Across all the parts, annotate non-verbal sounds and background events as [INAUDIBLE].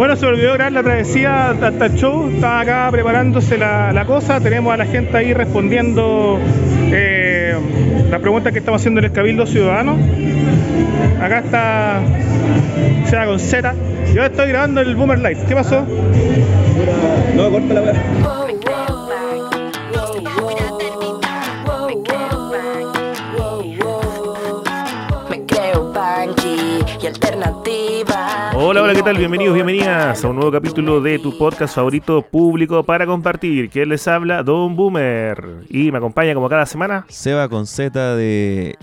Bueno, se olvidó grabar la travesía hasta el show. Estaba acá preparándose la, la cosa. Tenemos a la gente ahí respondiendo eh, las preguntas que estamos haciendo en el Cabildo Ciudadano. Acá está Seba con Z. Yo estoy grabando el Boomer Live. ¿Qué pasó? No, corta la alternativa. Hola, hola, ¿qué tal? Bienvenidos, bienvenidas a un nuevo capítulo de tu podcast favorito público para compartir. ¿Quién les habla? Don Boomer. Y me acompaña como cada semana Seba con Z de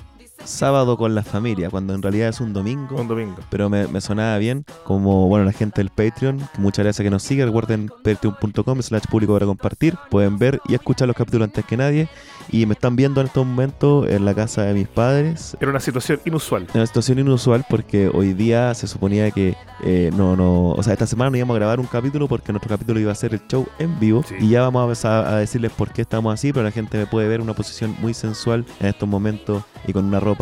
sábado con la familia, cuando en realidad es un domingo. un domingo. Pero me, me sonaba bien, como bueno la gente del Patreon, que muchas gracias que nos sigue, recuerden patreon.com slash público para compartir, pueden ver y escuchar los capítulos antes que nadie, y me están viendo en estos momentos en la casa de mis padres, Era una situación inusual. en una situación inusual porque hoy día se suponía que eh, no, no, o sea, esta semana no íbamos a grabar un capítulo porque nuestro capítulo iba a ser el show en vivo Sí. y ya vamos a empezar a decirles por qué estamos así, pero la gente me puede ver en una posición muy sensual en estos momentos y con una ropa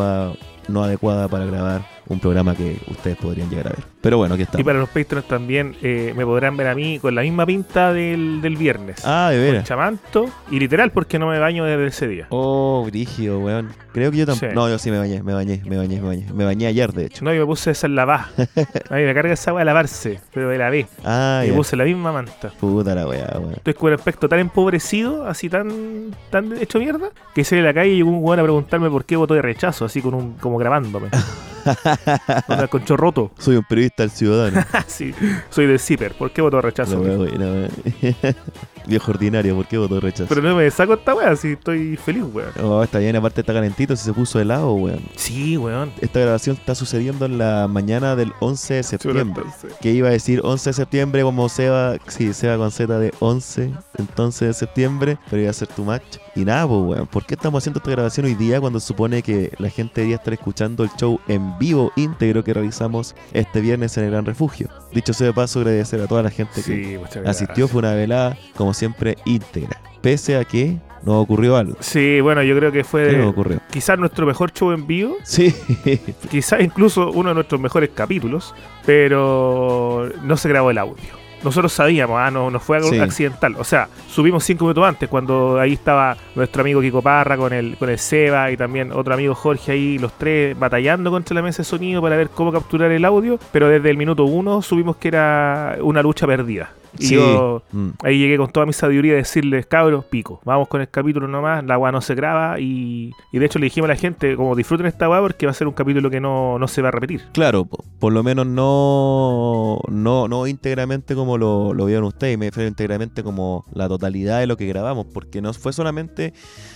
no adecuada para grabar un programa que ustedes podrían llegar a ver. Pero bueno, aquí Y estamos. para los Patreons también eh, me podrán ver a mí con la misma pinta del, del viernes. Ah, de Con veras. chamanto y literal porque no me baño desde ese día. Oh, brígido, weón. Creo que yo tampoco. Sí. No, yo sí me bañé, me bañé, me bañé, me bañé. Me bañé ayer, de hecho. No, yo me puse esa en lavar. [LAUGHS] A mí me carga esa agua de lavarse, pero de la B. Ah, y ya. puse la misma manta. Puta la weá, weón. Estoy con el aspecto tan empobrecido, así tan, tan hecho mierda, que salí a la calle y llegó un weón a preguntarme por qué votó de rechazo, así con un, como grabándome. [LAUGHS] [LAUGHS] Con el concho roto. Soy un periodista del ciudadano. [LAUGHS] sí, soy del Zipper, ¿por qué votó de rechazo? Weá buena, weón. [LAUGHS] Viejo ordinario, ¿por qué votó rechazo? Pero no me saco esta weá, así estoy feliz, weón. Oh, está bien, aparte está calentito, si se puso helado, weón. Sí, weón. Esta grabación está sucediendo en la mañana del 11 de septiembre. Que iba a decir 11 de septiembre como Seba, sí, Seba con Z de 11, entonces de septiembre, pero iba a ser tu match. Y nada, pues, weón, ¿por qué estamos haciendo esta grabación hoy día cuando supone que la gente debería estar escuchando el show en vivo íntegro que realizamos este viernes en el Gran Refugio? Dicho sea de paso, agradecer a toda la gente que Sí, asistió, fue una velada, como siempre, íntegra. Pese a que nos ocurrió algo. Sí, bueno, yo creo que ¿Qué fue quizás nuestro mejor show en vivo, Sí, [LAUGHS] quizás incluso uno de nuestros mejores capítulos, pero no se grabó el audio. Nosotros sabíamos, ah, no, no fue algo Sí. accidental. O sea, subimos cinco minutos antes, cuando ahí estaba nuestro amigo Kiko Parra con el, con el Seba y también otro amigo Jorge ahí, los tres batallando contra la mesa de sonido para ver cómo capturar el audio. Pero desde el minuto uno subimos que era una lucha perdida. Y sí. yo Mm. Ahí llegué con toda mi sabiduría a decirles, cabros, pico, vamos con el capítulo nomás, la agua no se graba y, y de hecho le dijimos a la gente, como disfruten esta agua porque va a ser un capítulo que no, no se va a repetir. Claro, po- por lo menos no, no, no íntegramente como lo, lo vieron ustedes, me refiero íntegramente como la totalidad de lo que grabamos, porque no fue solamente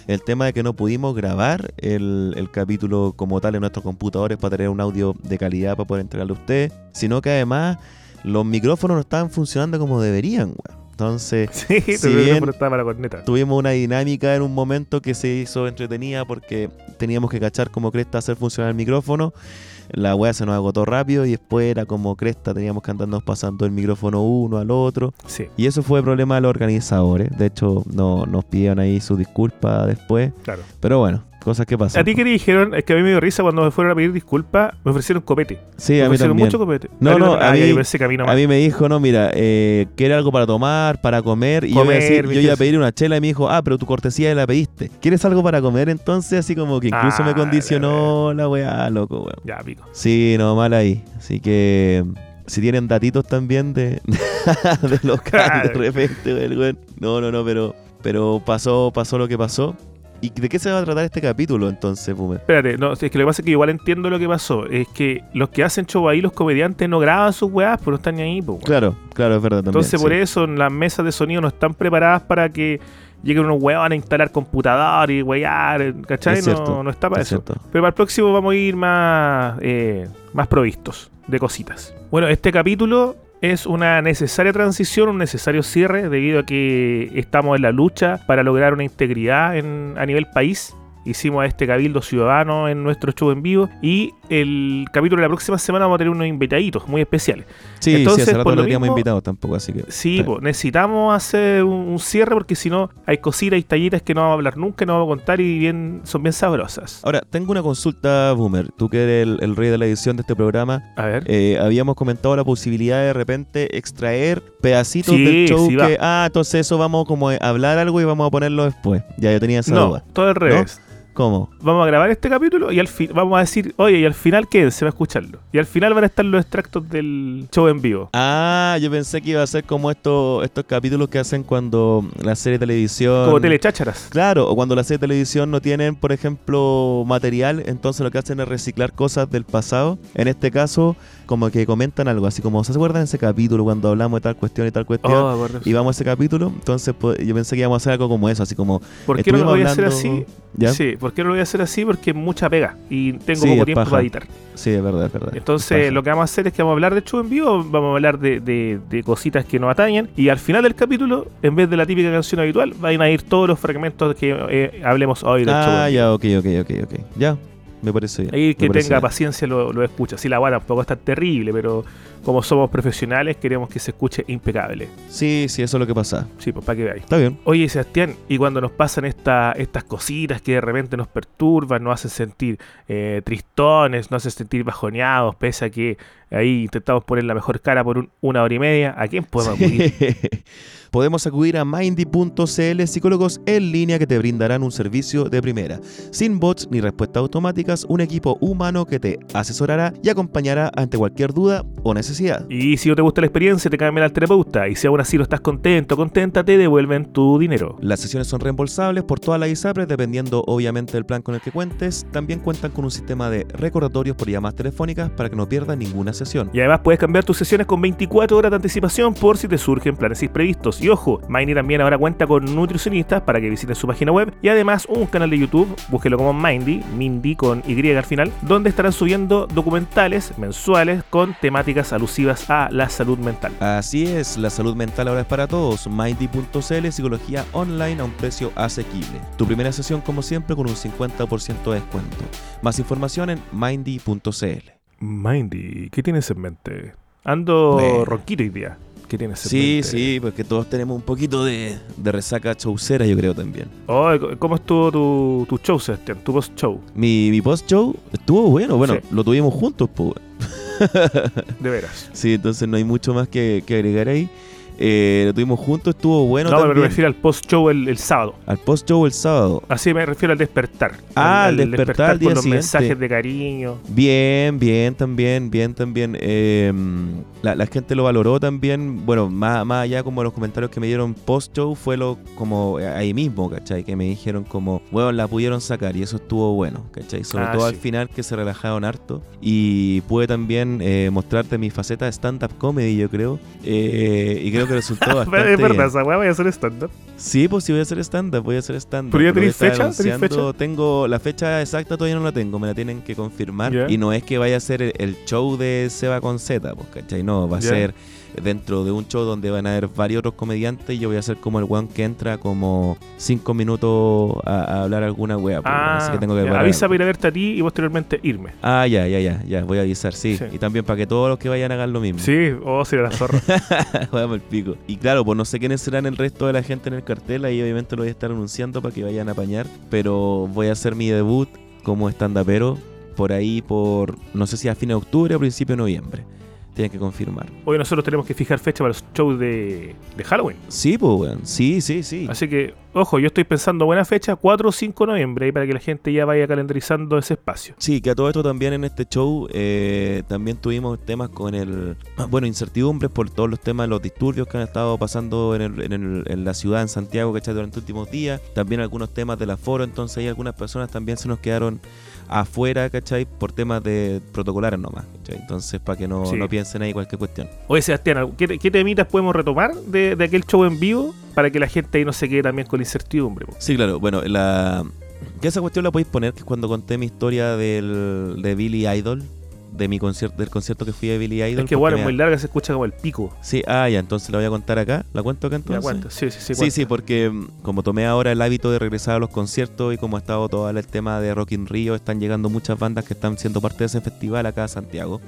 el tema de que no pudimos grabar el, el capítulo como tal en nuestros computadores para tener un audio de calidad para poder entregarle a ustedes, sino que además los micrófonos no estaban funcionando como deberían, weón. Entonces, [LAUGHS] Sí, Si bien- la corneta. tuvimos una dinámica en un momento que se hizo entretenida porque teníamos que cachar como cresta hacer funcionar el micrófono. La weá se nos agotó rápido y después era como cresta, teníamos que andarnos pasando el micrófono uno al otro. Sí, Y eso fue problema de los organizadores. De hecho, no, nos pidieron ahí su disculpa después. claro. Pero bueno, cosas que pasan. ¿A ti qué te dijeron? Es que a mí me dio risa cuando me fueron a pedir disculpas, me ofrecieron copete. Sí, me a mí ofrecieron también. mucho copete. No, no, a mí- a mí me dijo, no, mira, eh, ¿quiere algo para tomar, para comer? Y yo, iba a Comer, decir- yo viste, iba a sí. pedir una chela y me dijo, ah, pero tu cortesía la pediste. ¿Quieres algo para comer entonces? Así como que incluso me Ah, condicionó la weá, loco, weón. Ya, pico. Sí, no, mal ahí. Así que si tienen datitos también de, [LAUGHS] de local [LAUGHS] de repente, weón. No, no, no, pero, pero pasó, pasó lo que pasó. ¿Y de qué se va a tratar este capítulo entonces, Boomer? Espérate, no, es que lo que pasa es que igual entiendo lo que pasó. Es que los que hacen show ahí, los comediantes, no graban sus weás, pero no están ni ahí, pues. Claro, claro, es verdad también. Entonces, por eso las mesas de sonido no están preparadas para que lleguen unos huevos a instalar computador y huear, ¿cachai? Es cierto, no, no está para es eso. cierto. Pero para el próximo vamos a ir más, eh, más provistos de cositas. Bueno, este capítulo es una necesaria transición, un necesario cierre, debido a que estamos en la lucha para lograr una integridad en- a nivel país. Hicimos a este Cabildo Ciudadano en nuestro show en vivo y el capítulo de la próxima semana vamos a tener unos invitaditos muy especiales. Sí, Entonces, sí, hace rato no lo teníamos invitados tampoco, así que. Sí, necesitamos hacer un, un cierre porque si no hay cositas y tallitas que no vamos a hablar nunca, no vamos a contar y bien son bien sabrosas. Ahora, tengo una consulta, Boomer. Tú que eres el, el rey de la edición de este programa, A ver. eh, habíamos comentado la posibilidad de de repente extraer pedacitos Sí, del show sí que, ah, entonces eso vamos como a hablar algo y vamos a ponerlo después. Ya yo tenía esa no, duda. todo al revés. ¿Cómo? Vamos a grabar este capítulo y al fin vamos a decir, oye, y al final qué, se va a escucharlo. Y al final van a estar los extractos del show en vivo. Ah, yo pensé que iba a ser como estos estos capítulos que hacen cuando la serie de televisión... Como telechácharas. Claro, o cuando las series de televisión no tienen, por ejemplo, material, entonces lo que hacen es reciclar cosas del pasado. En este caso, como que comentan algo, así como, ¿se acuerdan de ese capítulo cuando hablamos de tal cuestión y tal cuestión? Oh. Y vamos a ese capítulo, entonces pues, yo pensé que íbamos a hacer algo como eso, así como... ¿Por qué no lo voy a hacer así? ¿Ya? Sí, ¿por qué no lo voy a hacer así? Porque es mucha pega y tengo Sí, poco tiempo paja. para editar. Sí, es verdad, es verdad. Entonces, lo que vamos a hacer es que vamos a hablar de show en vivo, vamos a hablar de, de- de cositas que nos atañen. Y al final del capítulo, en vez de la típica canción habitual, van a ir todos los fragmentos que eh, hablemos hoy del show. Ah, en vivo. ya, ok, ok, ok, ok. Ya, me parece bien. Ahí que tenga bien. paciencia lo, lo escucha. Si la guay tampoco es tan terrible, pero como somos profesionales, queremos que se escuche impecable. Sí, sí, eso es lo que pasa. Sí, pues para que veáis. Está bien. Oye, Sebastián, y cuando nos pasan esta- estas cositas que de repente nos perturban, nos hacen sentir eh, tristones, nos hacen sentir bajoneados, pese a que ahí intentamos poner la mejor cara por un- una hora y media, ¿a quién podemos acudir? [LAUGHS] Podemos acudir a mindy.cl psicólogos en línea que te brindarán un servicio de primera, sin bots ni respuestas automáticas, un equipo humano que te asesorará y acompañará ante cualquier duda o necesidad. Y si no te gusta la experiencia, te cambian al terapeuta. Y si aún así no estás contento, contenta, te devuelven tu dinero. Las sesiones son reembolsables por todas las ISAPRES dependiendo obviamente del plan con el que cuentes. También cuentan con un sistema de recordatorios por llamadas telefónicas para que no pierdas ninguna sesión. Y además puedes cambiar tus sesiones con 24 horas de anticipación por si te surgen planes imprevistos. Y ojo, Mindy también ahora cuenta con nutricionistas para que visiten su página web y además un canal de YouTube, búsquelo como Mindy, Mindy con Y al final, donde estarán subiendo documentales mensuales con temáticas alusivas a la salud mental. Así es, la salud mental ahora es para todos. Mindy.cl, psicología online a un precio asequible. Tu primera sesión, como siempre, con un 50% de descuento. Más información en mindy.cl. Mindy, ¿qué tienes en mente? Ando Bueno. ronquito hoy día. ¿Qué tienes en Sí, mente? sí, porque todos tenemos un poquito de, de resaca chaucera, yo creo también. Oh, ¿Cómo estuvo tu, tu show, Sebastián? Tu post-show, Mi, mi post-show estuvo bueno, bueno, Sí. lo tuvimos juntos, pues. De veras. Sí, entonces no hay mucho más que, que agregar ahí. Eh, lo tuvimos juntos, estuvo bueno no, pero me refiero al post-show el, el sábado. Al post-show el sábado. Así me refiero al despertar. Ah, al despertar al con los siguiente. mensajes de cariño. Bien, bien también, bien también. Eh, la, la gente lo valoró también. Bueno, más, más allá como los comentarios que me dieron post-show fue lo como ahí mismo, ¿cachai? Que me dijeron como, bueno, la pudieron sacar y eso estuvo bueno, ¿cachai? Sobre Ah, todo al final que se relajaron harto. Y pude también eh, mostrarte mi faceta de stand-up comedy, yo creo. Eh, y creo que resultó [LAUGHS] bastante es verdad, esa weá voy a hacer stand-up. Sí, pues sí voy a hacer stand-up, voy a hacer stand-up. ¿Pero ya tenéis fecha? ¿Tenéis anunciando. Tengo la fecha exacta, todavía no la tengo, me la tienen que confirmar. Y no es que vaya a ser el, el show de Seba con Z, pues, ¿cachai? No, va a ser dentro de un show donde van a haber varios otros comediantes y yo voy a ser como el one que entra como cinco minutos a, a hablar alguna wea. Ah, así que tengo que ya, avisa para ir a verte a ti y posteriormente irme. Ah, ya, ya, ya, ya, voy a avisar, sí. Sí. Y también para que todos los que vayan hagan lo mismo. Sí, oh, será la zorra. [LAUGHS] Juega el pico. Y claro, pues no sé quiénes serán el resto de la gente en el cartel. Ahí obviamente lo voy a estar anunciando para que vayan a apañar. Pero voy a hacer mi debut como stand-upero por ahí por, no sé si a fines de octubre o principio de noviembre. Tienen que confirmar. Hoy nosotros tenemos que fijar fecha para los shows de, de Halloween. Sí, pues, weón. Sí, sí, sí. Así que, ojo, yo estoy pensando buena fecha, 4 o 5 de noviembre, ahí para que la gente ya vaya calendarizando ese espacio. Sí, que a todo esto también en este show eh, también tuvimos temas con el, bueno, incertidumbres por todos los temas, los disturbios que han estado pasando en, el- en el- en la ciudad, en Santiago, ¿cachai? Durante los últimos días. También algunos temas del aforo, entonces ahí algunas personas también se nos quedaron afuera, ¿cachai? Por temas de protocolares nomás, ¿cachai? Entonces, para que no, Sí. no piensen ahí cualquier cuestión. Oye, Sebastián, ¿qué, qué temitas podemos retomar de, de aquel show en vivo para que la gente ahí no se quede también con la incertidumbre? po? Sí, claro. Bueno, la... Esa cuestión la podéis poner, que es cuando conté mi historia del, de Billy Idol. De mi concierto, del concierto que fui a Billy Idol. Es que bueno, es muy larga, se escucha como el pico. Sí, ah, ya, entonces la voy a contar acá. ¿La cuento acá entonces? cuento. Sí, sí, sí. Sí, cuenta. sí, porque mm, como tomé ahora el hábito de regresar a los conciertos y como ha estado todo el tema de Rock in Rio, están llegando muchas bandas que están siendo parte de ese festival acá a Santiago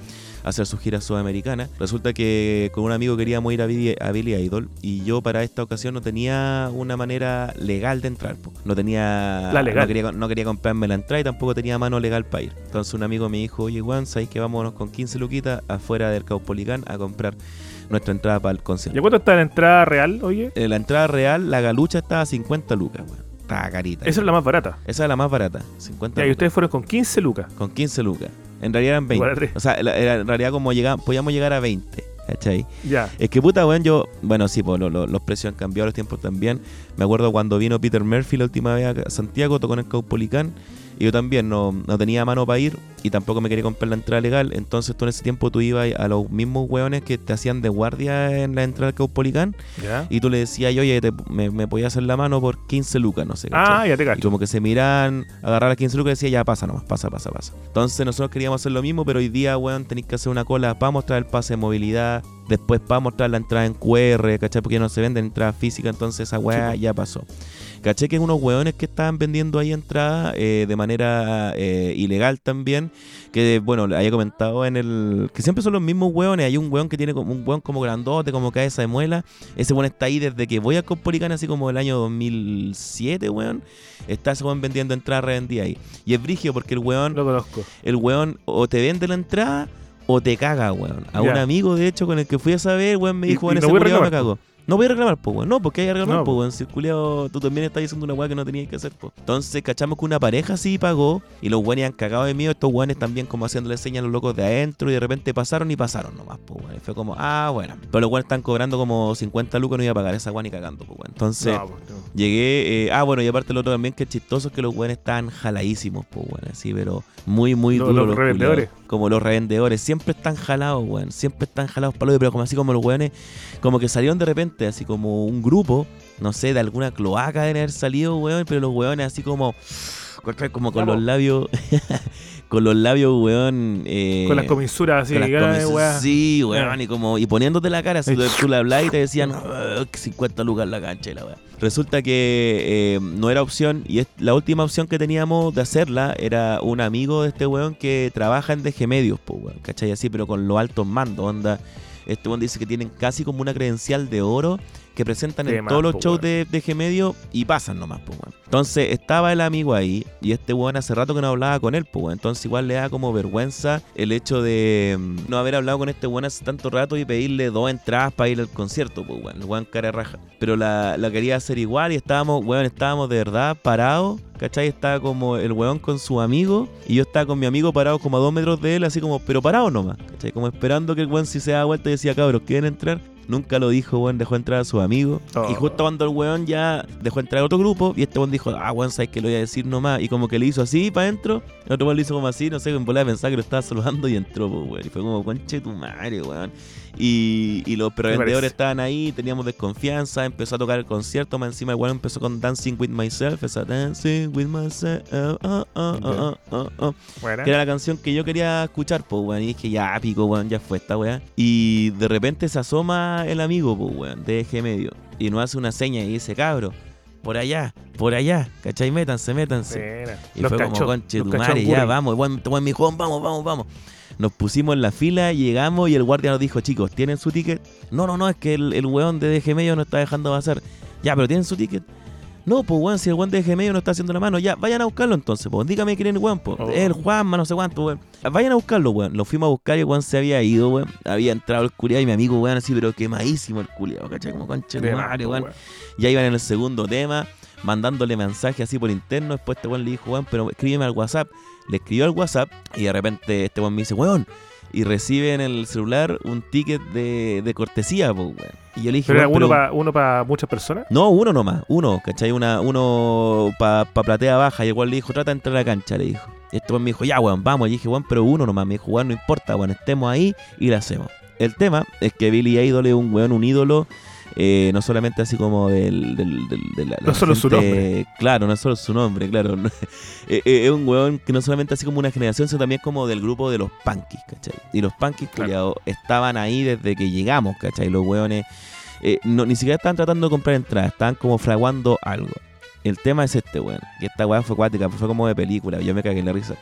hacer su gira sudamericana. Resulta que con un amigo queríamos ir a Billy, a Billy Idol y yo para esta ocasión no tenía una manera legal de entrar. po. No tenía... La legal. No quería, no quería comprarme la entrada y tampoco tenía mano legal para ir. Entonces un amigo me dijo, oye Juan, ¿sabes que vámonos con 15 luquitas afuera del Caupolicán a comprar nuestra entrada para el concierto? ¿Y cuánto está la entrada real, oye? Eh, la entrada real, la galucha estaba a 50 lucas, weón. Carita. Esa es la más barata. Esa es la más barata, 50 Ya, y ustedes fueron con 15 lucas. Con 15 lucas. En realidad eran 20. Igual a tres. O sea, en realidad como llegamos, podíamos llegar a 20, ¿cachai? Ya. Es que puta, weón, yo... Bueno, sí, pues lo- lo- los precios han cambiado, los tiempos también. Me acuerdo cuando vino Peter Murphy la última vez a Santiago, tocó en el Caupolicán. Y yo también no, no tenía mano para ir y tampoco me quería comprar la entrada legal. Entonces tú en ese tiempo tú ibas a los mismos weones que te hacían de guardia en la entrada del Caupolicán. Y tú le decías, oye, te- me, me podías hacer la mano por 15 lucas, no sé. ¿cachai? Ah, ya te Y cacho. como que se miran, agarrar las 15 lucas y decía, ya pasa nomás, pasa, pasa, pasa. Entonces nosotros queríamos hacer lo mismo, pero hoy día, weón, tenéis que hacer una cola para mostrar el pase de movilidad, después para mostrar la entrada en QR, ¿cachai? Porque ya no se venden entradas físicas, entonces esa weá Sí, ya pasó. Caché que unos weones que estaban vendiendo ahí entradas eh, de manera eh, ilegal también, que bueno, le había comentado en el... que siempre son los mismos weones, hay un weón que tiene como un weón como grandote, como cabeza de muela, ese weón está ahí desde que voy a Copolicán, así como el año 2007, weón, está ese weón vendiendo entradas revendidas ahí. Y es brigio porque el weón, Lo conozco. el weón o te vende la entrada o te caga, weón. A un amigo, de hecho, con el que fui a saber, weón, me dijo, weón, no ese culiao me cago. No voy a reclamar, pues, weón. No, porque hay que reclamar, No, pues, weón. Si el culiao, tú también estás diciendo una weá que no tenías que hacer, pues. Entonces, cachamos que una pareja sí pagó y los weones han cagado de miedo. Estos weones también como haciéndole señas a los locos de adentro y de repente pasaron y pasaron nomás, pues, weón. Y fue como, ah, bueno. Pero los weones están cobrando como 50 lucas, no iba a pagar esa weá ni cagando, pues, weón. Entonces, No, pues, no. Llegué, eh, ah, bueno, y aparte lo otro también que es chistoso es que los weones estaban jaladísimos, pues, weón, así, pero muy, muy duros los revendedores. culiados. Como los revendedores, siempre están jalados, weón, siempre están jalados para pero como así como los weones, como que salieron de repente, así como un grupo, no sé, de alguna cloaca de haber salido, weón, pero los weones así como, [SNIFFS] como con Vamos. los labios, [LAUGHS] [LAUGHS] con los labios, weón, eh, Con las comisuras así, con las weá. Sí, weón, y como y poniéndote la cara, si tú, le hablabas y te decían "Ah, que 50 lucas la cancha y la weá. Resulta que eh, no era opción y es, la última opción que teníamos de hacerla era un amigo de este weón que trabaja en DG Medios, pues weón, ¿cachai? Así, pero con los altos mandos, onda. Este weón dice que tienen casi como una credencial de oro que presentan De en más, todos los po, shows de DG Medio y pasan nomás, pues weón. Entonces estaba el amigo ahí y este weón hace rato que no hablaba con él, pues weón. Entonces igual le da como vergüenza el hecho de mm, no haber hablado con este weón hace tanto rato y pedirle dos entradas para ir al concierto, pues weón. El weón cara de raja. Pero la, la quería hacer igual y estábamos, weón, estábamos de verdad parados. ¿Cachai? Estaba como el weón con su amigo y yo estaba con mi amigo parado como a dos metros de él, así como, pero parado nomás. ¿Cachai? Como esperando que el weón si se da vuelta y decía, cabros, ¿quieren entrar? Nunca lo dijo, weón, dejó entrar a su amigo. Oh. Y justo cuando el weón ya dejó entrar a otro grupo, y este weón dijo, ah, weón, sabes que lo voy a decir nomás. Y como que le hizo así para adentro, el otro weón le hizo como así, no sé, en bola pensaba que lo estaba saludando y entró, pues, weón. Y fue como, conche tu madre, weón. Y, y los parece? vendedores estaban ahí, teníamos desconfianza, empezó a tocar el concierto, más encima igual empezó con Dancing with Myself, esa Dancing with Myself, ah, ah, Buena. que era la canción que yo quería escuchar, pues, weón. Y dije, ya, pico, weón, ya fue esta weá. Y de repente se asoma el amigo, pues, weón, de eje medio. Y nos hace una seña y dice, cabro, por allá, por allá, ¿cachai? Métanse, métanse. Buena. Y fue cachó, como, conche tu madre, ya, vamos. Weón, weón, mi Juan, vamos, vamos, vamos. Nos pusimos en la fila, llegamos y el guardia nos dijo, chicos, ¿tienen su ticket? No, no, no, es que el, el weón de DG medio no está dejando pasar. Ya, pero ¿tienen su ticket? No, pues weón, si el weón de DG medio no está haciendo la mano, ya, vayan a buscarlo entonces, pues. Dígame quién es el weón, pues. Oh. El Juanma, no sé cuánto, weón. Vayan a buscarlo, weón. Lo fuimos a buscar y el weón se había ido, weón. Había entrado el culiado y mi amigo, weón, así, pero quemadísimo el culiado, ¿cachai? Como conche de madre, weón. weón. Ya iban en el segundo tema, mandándole mensajes así por interno. Después este weón le dijo, weón, pero escríbeme al WhatsApp. Le escribió al WhatsApp y de repente este weón me dice, weón. Y recibe en el celular un ticket de, de cortesía, pues, weón. Y yo le dije, Pero era uno para uno pa muchas personas. no, uno nomás, uno, ¿cachai? Una, uno para pa platea baja. Y weón le dijo, trata de entrar a la cancha, le dijo. Y este weón me dijo, ya, weón, vamos. Y dije, weón, pero uno nomás. Me dijo, weón, no importa, weón, estemos ahí y la hacemos. El tema es que Billy Idol es un weón, un ídolo eh, no solamente así como del... del, del- de la- No la solo su nombre. Claro, no solo su nombre, claro. [LAUGHS] Eh, eh, es un weón que no solamente así como una generación, sino también como del grupo de los punkis, ¿cachai? Y los punkis, Claro. estaban ahí desde que llegamos, ¿cachai? Los weones eh, no, ni siquiera estaban tratando de comprar entradas, estaban como fraguando algo. El tema es este, weón. Que esta weá fue acuática, fue como de película, yo me cagué en la risa.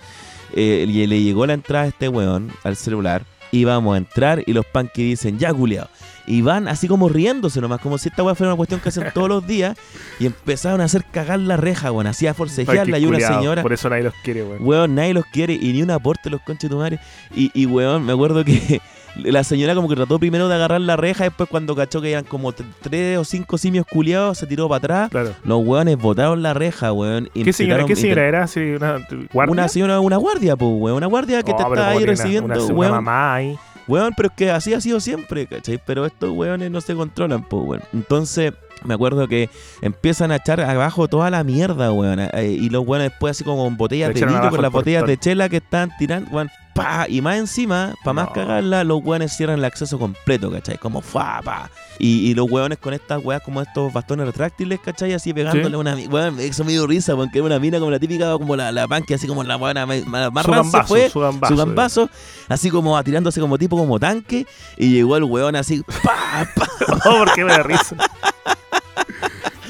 Eh, y le llegó la entrada a este weón al celular. Íbamos a entrar y los punkis dicen, ya culiao. Y van así como riéndose nomás, como si esta weá fuera una cuestión que hacen todos los días. Y empezaron a hacer cagar la reja, weón. Así a forcejearla y una señora. Por eso nadie los quiere, weón. Weón, nadie los quiere y ni un aporte los conches de tu madre. Y, y weón, me acuerdo que [LAUGHS] la señora como que trató primero de agarrar la reja, después cuando cachó que eran como tres o cinco simios culiados, se tiró para atrás. Claro. Los weones botaron la reja, weón. ¿Qué señora, ¿qué señora era? ¿Sí, ¿Una guardia? Una señora, una guardia, pues, weón. Una guardia que Oh, te está ahí una- recibiendo, una, mamá ahí. Weón, pero es que así ha sido siempre, ¿cachai? Pero estos weones no se controlan, pues, weón. Entonces, me acuerdo que empiezan a echar abajo toda la mierda, weón. eh, y los weones después así como con botellas de vidrio, con las botellas de chela que están tirando, weón. Pa, y más encima, para más No. cagarla, los weones cierran el acceso completo, ¿cachai? Como fa, pa. Y, y los weones con estas weas como estos bastones retráctiles, ¿cachai? Así pegándole Sí. una weón, eso me dio risa, porque era una mina como la típica, como la, la panque, así como la weona más, Su gambazo, fue su gambazo. su gambazo, así como tirándose como tipo como tanque, y llegó el weón así, pa, pa. [LAUGHS] Oh, ¿por qué me da risa? [LAUGHS]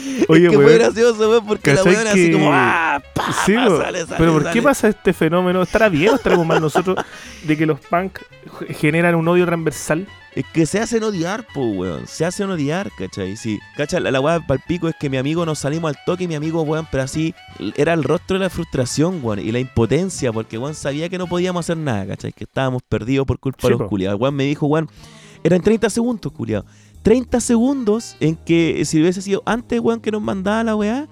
[LAUGHS] Oye, es que fue gracioso, weón, porque la ¿cachai weón así que- como, ah, pa, Sí, pa, weón. sale, sale, pero ¿por qué pasa este fenómeno? ¿Estará bien o estaremos mal nosotros [LAUGHS] de que los punk generan un odio transversal? Es que se hacen odiar, po, weón. Se hacen odiar, ¿cachai? Sí. ¿Cachai? La, la weá palpico es que mi amigo nos salimos al toque y mi amigo, weón, pero así era el rostro de la frustración, weón, y la impotencia, porque, weón, sabía que no podíamos hacer nada, ¿cachai? Que estábamos perdidos por culpa Sí, de los po. culiados. Weón me dijo, weón, eran 30 segundos, culiado. 30 segundos en que si hubiese sido antes, weón, que nos mandaba la weá,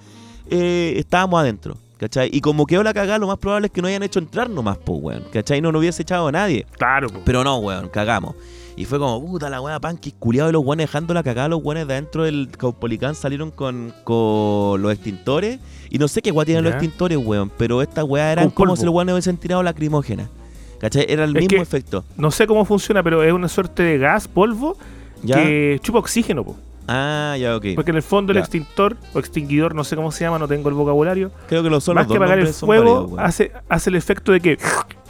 eh, estábamos adentro. ¿Cachai? Y como quedó la cagada, lo más probable es que no hayan hecho entrar nomás, po, weón. ¿Cachai? No nos hubiese echado a nadie. Claro, po. Pero no, weón, cagamos. Y fue como, puta la weá, panquis, culiado, y los weones dejando la cagada, los weones de adentro del Caupolicán salieron con, con los extintores. Y no sé qué weá tienen los extintores, weón, pero esta weá eran como si los weones hubiesen tirado lacrimógena. ¿Cachai? Era el Es mismo efecto. No sé cómo funciona, pero es una suerte de gas, polvo, ¿Ya? que chupa oxígeno, po. Ah, ya, ok. Porque en el fondo el extintor o extinguidor, no sé cómo se llama, no tengo el vocabulario, Creo que los son más los que apagar el fuego, válidos, hace, hace el efecto de que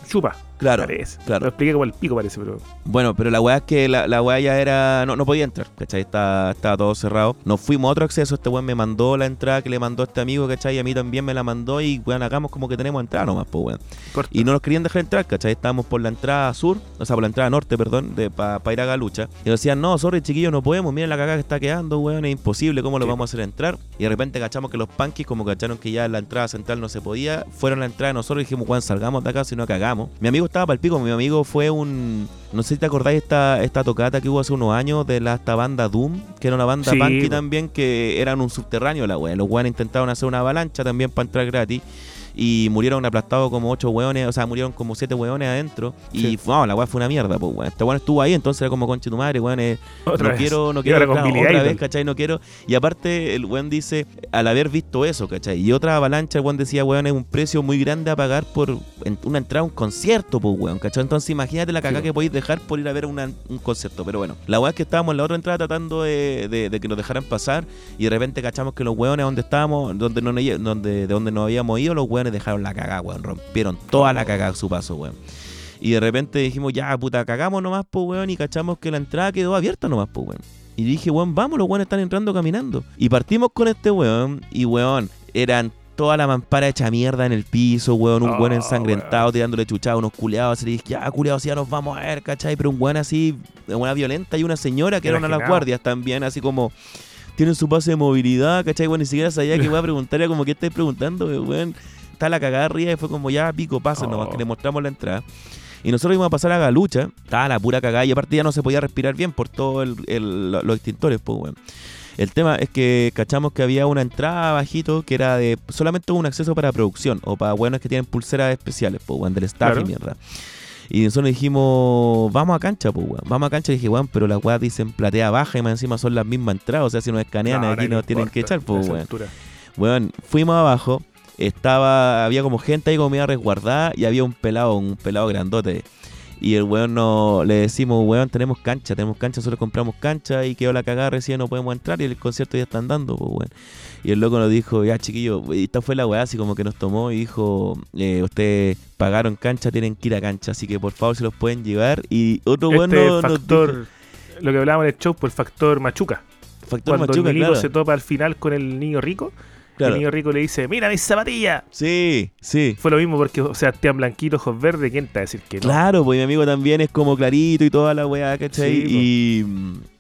chupa. Claro, parece. claro. Lo expliqué como el pico, parece, pero. Bueno, pero la weá es que la, la weá ya era. No, no podía entrar, ¿cachai? Estaba, estaba todo cerrado. Nos fuimos a otro acceso. Este weón me mandó la entrada que le mandó este amigo, ¿cachai? Y a mí también me la mandó. Y weón, hagamos como que tenemos entrada nomás, pues weón. Corta. Y no nos querían dejar entrar, ¿cachai? Estábamos por la entrada sur, o sea, por la entrada norte, perdón, de para ir a Galucha. Y nos decían, no, sorry, chiquillos, no podemos. Miren la cagada que está quedando, weón, es imposible. ¿Cómo lo Sí. vamos a hacer entrar? Y de repente cachamos que los punkis, como cacharon que ya la entrada central no se podía, fueron a la entrada de nosotros y dijimos, weón, salgamos de acá si no cagamos. Mi amigo estaba para el pico, mi amigo fue un. No sé si te acordáis esta, esta tocata que hubo hace unos años de la esta banda Doom, que era una banda Sí, punky también, que eran un subterráneo la weá. Los weones intentaron hacer una avalancha también para entrar gratis. Y murieron aplastados como ocho weones, o sea, murieron como siete weones adentro. Y la weá fue una mierda, pues weón. Este weón estuvo ahí, entonces era como conche tu madre, weón. eh, no vez. quiero, no quiero claro, otra vez, ¿cachai? No quiero. Y aparte, el weón dice, al haber visto eso, ¿cachai? Y otra avalancha, el weón decía, weón, es un precio muy grande a pagar por una entrada a un concierto, pues weón, ¿cachai? Entonces imagínate la Sí, que podéis dejar por ir a ver una- un concierto. Pero bueno, la weá es que estábamos en la otra entrada tratando de, de- de que nos dejaran pasar. Y de repente cachamos que los weones donde estábamos, donde no, donde, de donde nos habíamos ido, los weones dejaron la cagada, weón. Rompieron toda la cagada a su paso, weón. Y de repente dijimos, ya, puta, cagamos nomás, pues, weón, y cachamos que la entrada quedó abierta nomás, pues, weón. Y dije, weón, vamos, los weones están entrando caminando. Y partimos con este weón, y weón, eran toda la mampara hecha mierda en el piso, weón, un Oh, weón ensangrentado, tirándole chuchada a unos culeados. Y le dije, ya, culeados, ya nos vamos a ver, ¿cachai? Pero un weón así, una violenta y una señora que era una de las guardias también, así como tienen su pase de movilidad, ¿cachai? Bueno, ni siquiera sabía que iba a preguntar, era como que estáis preguntando, weón. Está la cagada arriba y fue como ya pico, pasen nomás, Oh. que le mostramos la entrada. Y nosotros íbamos a pasar a Galucha, estaba la pura cagada y aparte ya no se podía respirar bien por todos los extintores, pues, weón. El tema es que cachamos que había una entrada bajito que era de solamente un acceso para producción o para buenos que tienen pulseras especiales, pues, weón, del staff Claro. y mierda. Y nosotros dijimos, vamos a cancha, pues, weón. Vamos a cancha. Y dije, weón, pero las weas dicen platea baja y más encima son las mismas entradas. O sea, si nos escanean No, aquí nos tienen que echar, pues, weón. Weón, fuimos abajo, estaba, había como gente ahí como media resguardada y había un pelado, un pelado grandote. Y el weón no, le decimos, weón, tenemos cancha, tenemos cancha, solo compramos cancha y quedó la cagada recién no podemos entrar y el concierto ya están dando, pues weón. Y el loco nos dijo, ya chiquillo, esta fue la weá, así como que nos tomó y dijo, eh, ustedes pagaron cancha, tienen que ir a cancha, así que por favor se los pueden llevar. Y otro weón este no- nos dijo- lo que hablábamos en el show, por el factor machuca. factor Cuando machuca, el claro. se topa al final con el niño rico, Claro. el niño rico le dice, mira mis zapatillas. Sí, sí. Fue lo mismo porque Sebastián Blanquito, ojos verdes, ¿quién te va a decir que no? Claro, pues mi amigo también es como clarito y toda la weá, ¿cachai? Sí,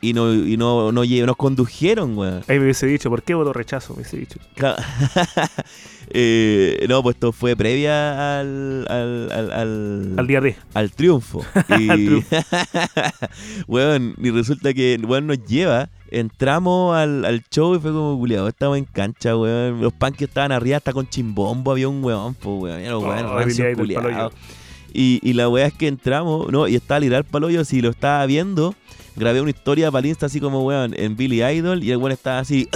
y, y no, y no, no nos condujeron, weón. Ahí me hubiese dicho, ¿por qué voto rechazo? Me hubiese dicho. Claro. [LAUGHS] Eh, no, pues esto fue previa al, al, al, al, Al día D. al triunfo. [LAUGHS] Y, Al triunfo. [LAUGHS] weón, y resulta que weón nos lleva. Entramos al, al show y fue como culiado. Estábamos en cancha, weón. Los punks estaban arriba hasta con chimbombo. Había un weón, pues weón. Un Oh, weón. Y, y la weá es que entramos, ¿no? Y estaba literal paloyo. Si lo estaba viendo, grabé una historia para Insta así como, weón, en Billy Idol. Y el weón estaba así.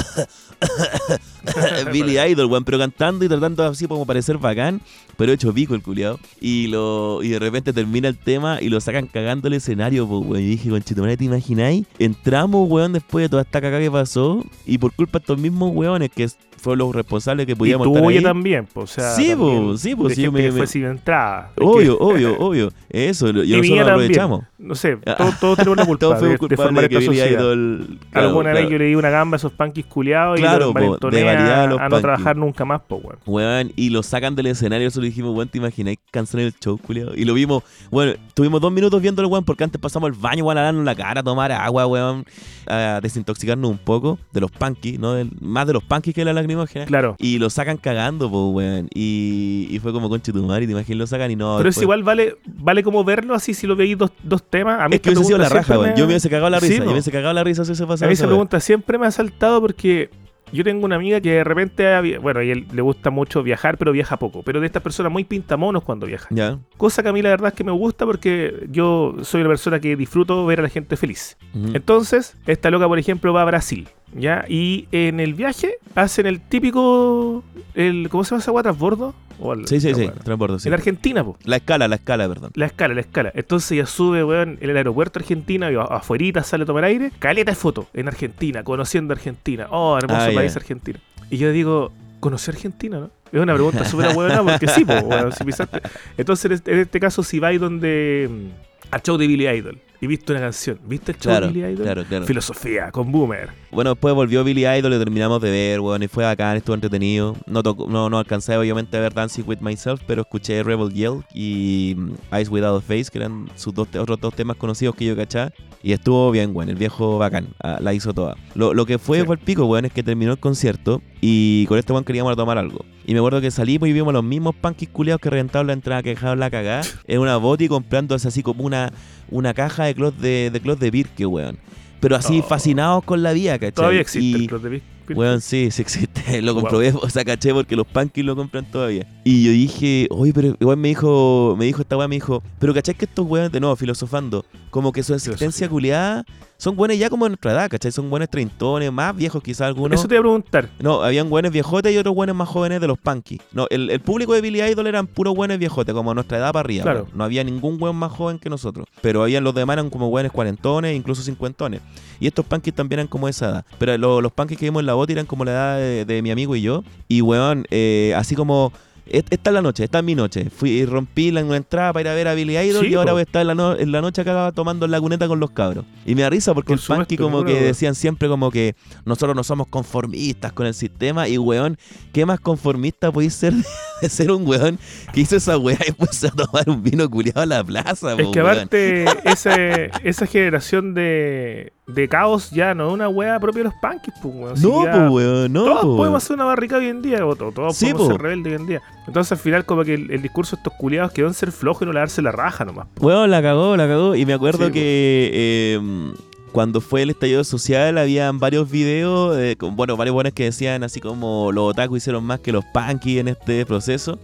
[LAUGHS] Billy Idol, weón, pero cantando y tratando así como parecer bacán, pero hecho pico el culiado. Y lo y de repente termina el tema y lo sacan cagando el escenario, pues, weón. Y dije, conchetumare, ¿te imagináis? Entramos, weón, después de toda esta cagada que pasó y por culpa de estos mismos weones que fueron los responsables que Y podíamos estar tuya también, pues, o sea. Sí, po, sí, de sí, yo me- que fue me- sin entrada. Obvio, [LAUGHS] obvio, obvio. Eso, yo y nosotros lo también. aprovechamos. No sé, [LAUGHS] todos, tenemos la culpa Todos de, de de que Billy. Idol. claro, Alguna claro. vez yo le di una gamba a esos punkis culiados y Claro, po, de variedad a a, los a no trabajar nunca más, pues, weón. Weón, y lo sacan del escenario, eso le dijimos, weón, te imagináis cancelar el show, culiado. Y lo vimos, bueno, tuvimos dos minutos viéndolo, weón, porque antes pasamos al baño, weón, a darnos la cara, a tomar agua, weón, a desintoxicarnos un poco de los punkies, ¿no? Del- más de los punkies que de la lacrimógena. Claro. Y lo sacan cagando, pues, weón. Y, y fue como conche tu madre, te imaginas lo sacan y no. Pero es igual vale vale como verlo así si lo veis dos, dos temas. A mí Es que hubiese sido la raja, weón. me- Yo me hubiese cagado la Sí, risa. yo po. me hubiese cagado la risa si se pasaba A mí esa pregunta siempre me ha saltado porque yo tengo una amiga que de repente, bueno, a él le gusta mucho viajar, pero viaja poco. Pero de estas personas muy pintamonos cuando viaja. Ya. Cosa que a mí la verdad es que me gusta porque yo soy una persona que disfruto ver a la gente feliz. Entonces, esta loca, por ejemplo, va a Brasil, ¿ya? Y en el viaje hacen el típico, el, ¿cómo se llama esa guata? ¿Transbordo? O el- Sí, sí, sí. Transbordo, sí. En Argentina, po. La escala, la escala, perdón. La escala, la escala. Entonces ya sube, weón, en el aeropuerto argentino y a- afuerita sale a tomar aire. Caleta de foto en Argentina, conociendo Argentina. Oh, hermoso Ah, país Argentina. Y yo digo, ¿conocí Argentina, no? Es una pregunta súper buena porque sí, po, weón, si pisaste. Entonces, en este, en este caso, si vais donde. mm, al show de Billy Idol y viste una canción, ¿viste el show Claro, de Billy Idol? claro, claro. Filosofía, con Boomer. Bueno, después volvió Billy Idol, lo terminamos de ver, weón, y fue bacán, estuvo entretenido. No, tocó- no, no alcancé obviamente a ver Dancing With Myself, pero escuché Rebel Yell y mm, Eyes Without a Face, que eran sus dos, otros dos temas conocidos que yo cachaba. Y estuvo bien, weón, el viejo bacán, ah, la hizo toda. Lo, lo que fue Sí. fue el pico, weón, es que terminó el concierto y con este weón queríamos tomar algo. Y me acuerdo que salimos y vimos los mismos punkis culiados que reventaron la entrada, que dejaron la cagada, [LAUGHS] en una boti comprándose así como una, una caja de clos de, de clos de Birke, weón. Pero así Oh. fascinados con la vida, ¿cachai? Todavía existe Y- el club de Big Weón, sí, sí existe. [LAUGHS] Lo Wow. comprobé, [LAUGHS] o sea, caché porque los punkies lo compran todavía. Y yo dije, oye, pero igual me dijo, me dijo esta weá, me dijo, pero caché que estos weones, de nuevo, filosofando, como que su existencia culiada, son buenos ya como de nuestra edad, ¿cachai? Son buenos treintones, más viejos quizás algunos. Eso te iba a preguntar. No, habían buenos viejotes y otros buenos más jóvenes de los punkies. No, el, el público de Billy Idol eran puros buenos viejotes, como nuestra edad para arriba. Claro. No había ningún buen más joven que nosotros. Pero habían los demás eran como buenos cuarentones, incluso cincuentones. Y estos punkies también eran como esa edad. Pero lo- los punkies que vimos en la bota eran como la edad de, de mi amigo y yo. Y weón, eh, así como. "Et- Esta es la noche, esta es mi noche. Fui y rompí la entrada para ir a ver a Billy Idol Sí, y ahora voy a estar en la, no- en la noche acá tomando en la cuneta con los cabros. Y me da risa porque Por el punky supuesto, como que decían siempre como que nosotros no somos conformistas con el sistema y weón, ¿qué más conformista podéis ser de ser un weón que hizo esa weá y puso a tomar un vino culiado a la plaza? Es po, que aparte, ese- esa generación de, de caos ya no es una wea propia de los punkies, pues, weón. No, pues weón, no. todos po, podemos hacer una barricada hoy en día, todos Sí, podemos po. ser rebeldes hoy en día. Entonces al final como que el, el discurso de estos culiados quedó en ser flojo y no darse la raja nomás. Weón, la cagó, la cagó. Y me acuerdo Sí, que eh, cuando fue el estallido social habían varios videos, eh, con- bueno, varios buenos que decían así como los otaku hicieron más que los punky en este proceso.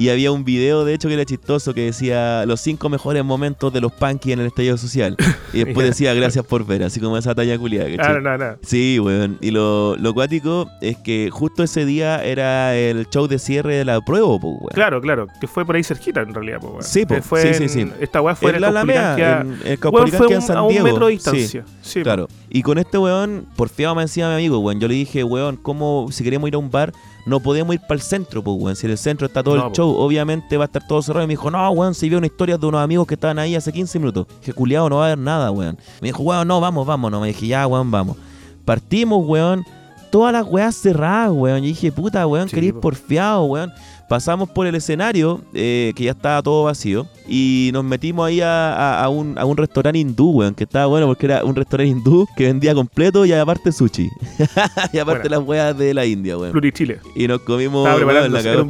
Y había un video, de hecho, que era chistoso, que decía los cinco mejores momentos de los punky en el estallido social. Y después [LAUGHS] decía gracias por ver, así como esa talla culiada. Ah, no, no. Sí, weón. Y lo, lo cuático es que justo ese día era el show de cierre de la prueba, pues, weón. Claro, claro, que fue por ahí cerquita en realidad, pues, weón. Sí, fue Sí, sí. Esta weá fue en en la el Alameda, en Weón, fue en San a un Diego. metro de distancia. Sí. Claro. Y con este weón, porfiado me encima mi amigo, weón. Yo le dije, weón, ¿cómo si queremos ir a un bar, no podemos ir para el centro, pues, weón? Si en el centro está todo No, el po. show, obviamente va a estar todo cerrado. Y me dijo, no, weón, si veo una historia de unos amigos que estaban ahí hace 15 minutos. Dije, culiado, no va a haber nada, weón. Me dijo, weón, no, vamos, vamos. No, me dije, ya, weón, vamos. Partimos, weón. Todas las weas cerradas, weón. Yo dije, puta, weón, Sí, queréis po. porfiado, weón. Pasamos por el escenario, eh, que ya estaba todo vacío, y nos metimos ahí a, a- a un, a un restaurante hindú, weón, que estaba bueno porque era un restaurante hindú que vendía completo y aparte sushi. [LAUGHS] y aparte las weas de la India, weón. Plurichile. Y nos comimos, weón, la cagó.